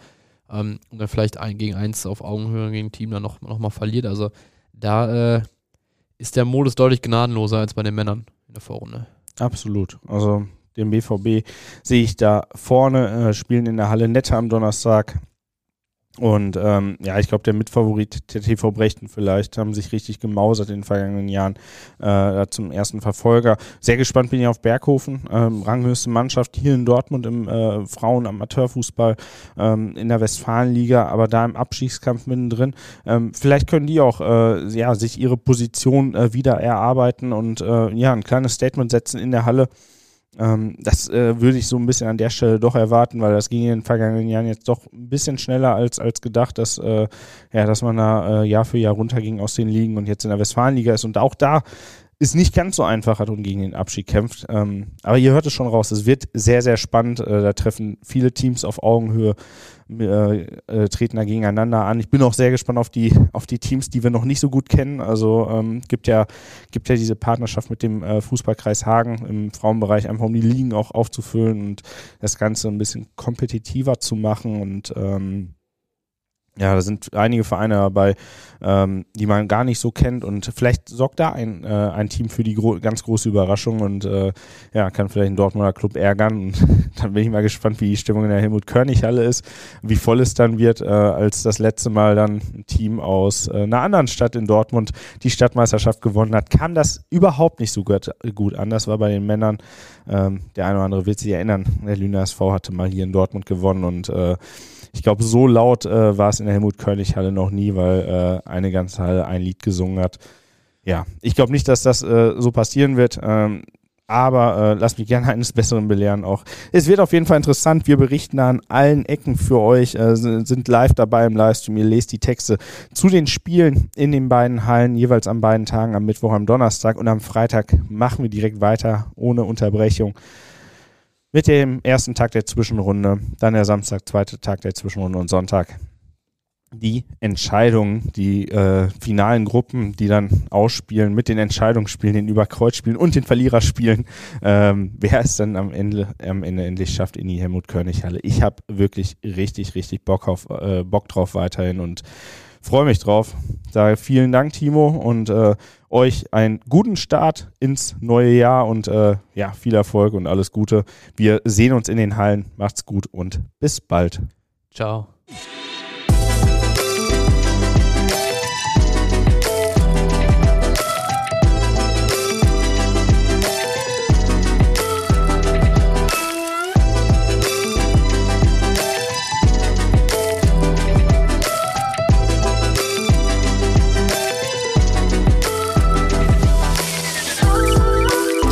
ähm, und dann vielleicht ein gegen eins auf Augenhöhe gegen Team dann noch, noch mal verliert. Also da äh, ist der Modus deutlich gnadenloser als bei den Männern in der Vorrunde. Absolut. Also den BVB sehe ich da vorne, äh, spielen in der Halle Nette am Donnerstag. Und ähm, ja, ich glaube, der Mitfavorit der TV Brechten vielleicht haben sich richtig gemausert in den vergangenen Jahren äh, zum ersten Verfolger. Sehr gespannt bin ich auf Berghofen, ähm, ranghöchste Mannschaft hier in Dortmund im äh, Frauen-Amateurfußball ähm, in der Westfalenliga, aber da im Abstiegskampf mittendrin. Ähm, vielleicht können die auch äh, ja, sich ihre Position äh, wieder erarbeiten und äh, ja, ein kleines Statement setzen in der Halle. Ähm, das äh, würde ich so ein bisschen an der Stelle doch erwarten, weil das ging in den vergangenen Jahren jetzt doch ein bisschen schneller als, als gedacht, dass, äh, ja, dass man da äh, Jahr für Jahr runterging aus den Ligen und jetzt in der Westfalenliga ist. Und auch da ist nicht ganz so einfach hat und gegen den Abschied kämpft. Ähm, aber ihr hört es schon raus, es wird sehr, sehr spannend. Äh, da treffen viele Teams auf Augenhöhe, äh, äh, treten da gegeneinander an. Ich bin auch sehr gespannt auf die, auf die Teams, die wir noch nicht so gut kennen. Also ähm, gibt ja, gibt ja diese Partnerschaft mit dem äh, Fußballkreis Hagen im Frauenbereich, einfach um die Ligen auch aufzufüllen und das Ganze ein bisschen kompetitiver zu machen und ähm, ja, da sind einige Vereine dabei, ähm, die man gar nicht so kennt und vielleicht sorgt da ein, äh, ein Team für die gro ganz große Überraschung und äh, ja, kann vielleicht ein Dortmunder Club ärgern und dann bin ich mal gespannt, wie die Stimmung in der Helmut-Körnig-Halle ist, wie voll es dann wird, äh, als das letzte Mal dann ein Team aus äh, einer anderen Stadt in Dortmund die Stadtmeisterschaft gewonnen hat, kam das überhaupt nicht so gut, gut an. Das war bei den Männern, ähm, der eine oder andere wird sich erinnern, der Lüner SV hatte mal hier in Dortmund gewonnen und äh, ich glaube, so laut äh, war es in der Helmut-Körnig-Halle noch nie, weil äh, eine ganze Halle ein Lied gesungen hat. Ja, ich glaube nicht, dass das äh, so passieren wird. Ähm, aber äh, lass mich gerne eines Besseren belehren auch. Es wird auf jeden Fall interessant. Wir berichten an allen Ecken für euch, äh, sind live dabei im Livestream. Ihr lest die Texte zu den Spielen in den beiden Hallen, jeweils an beiden Tagen, am Mittwoch, am Donnerstag und am Freitag machen wir direkt weiter, ohne Unterbrechung mit dem ersten Tag der Zwischenrunde, dann der Samstag, zweite Tag der Zwischenrunde und Sonntag die Entscheidungen, die äh, finalen Gruppen, die dann ausspielen mit den Entscheidungsspielen, den Überkreuzspielen und den Verliererspielen, ähm, wer es dann am Ende, am Ende endlich schafft in die Helmut-Körnig-Halle. Ich habe wirklich richtig, richtig Bock, auf, äh, Bock drauf weiterhin und freue mich drauf. Sage vielen Dank, Timo, und äh, euch einen guten Start ins neue Jahr und äh, ja, viel Erfolg und alles Gute. Wir sehen uns in den Hallen. Macht's gut und bis bald. Ciao.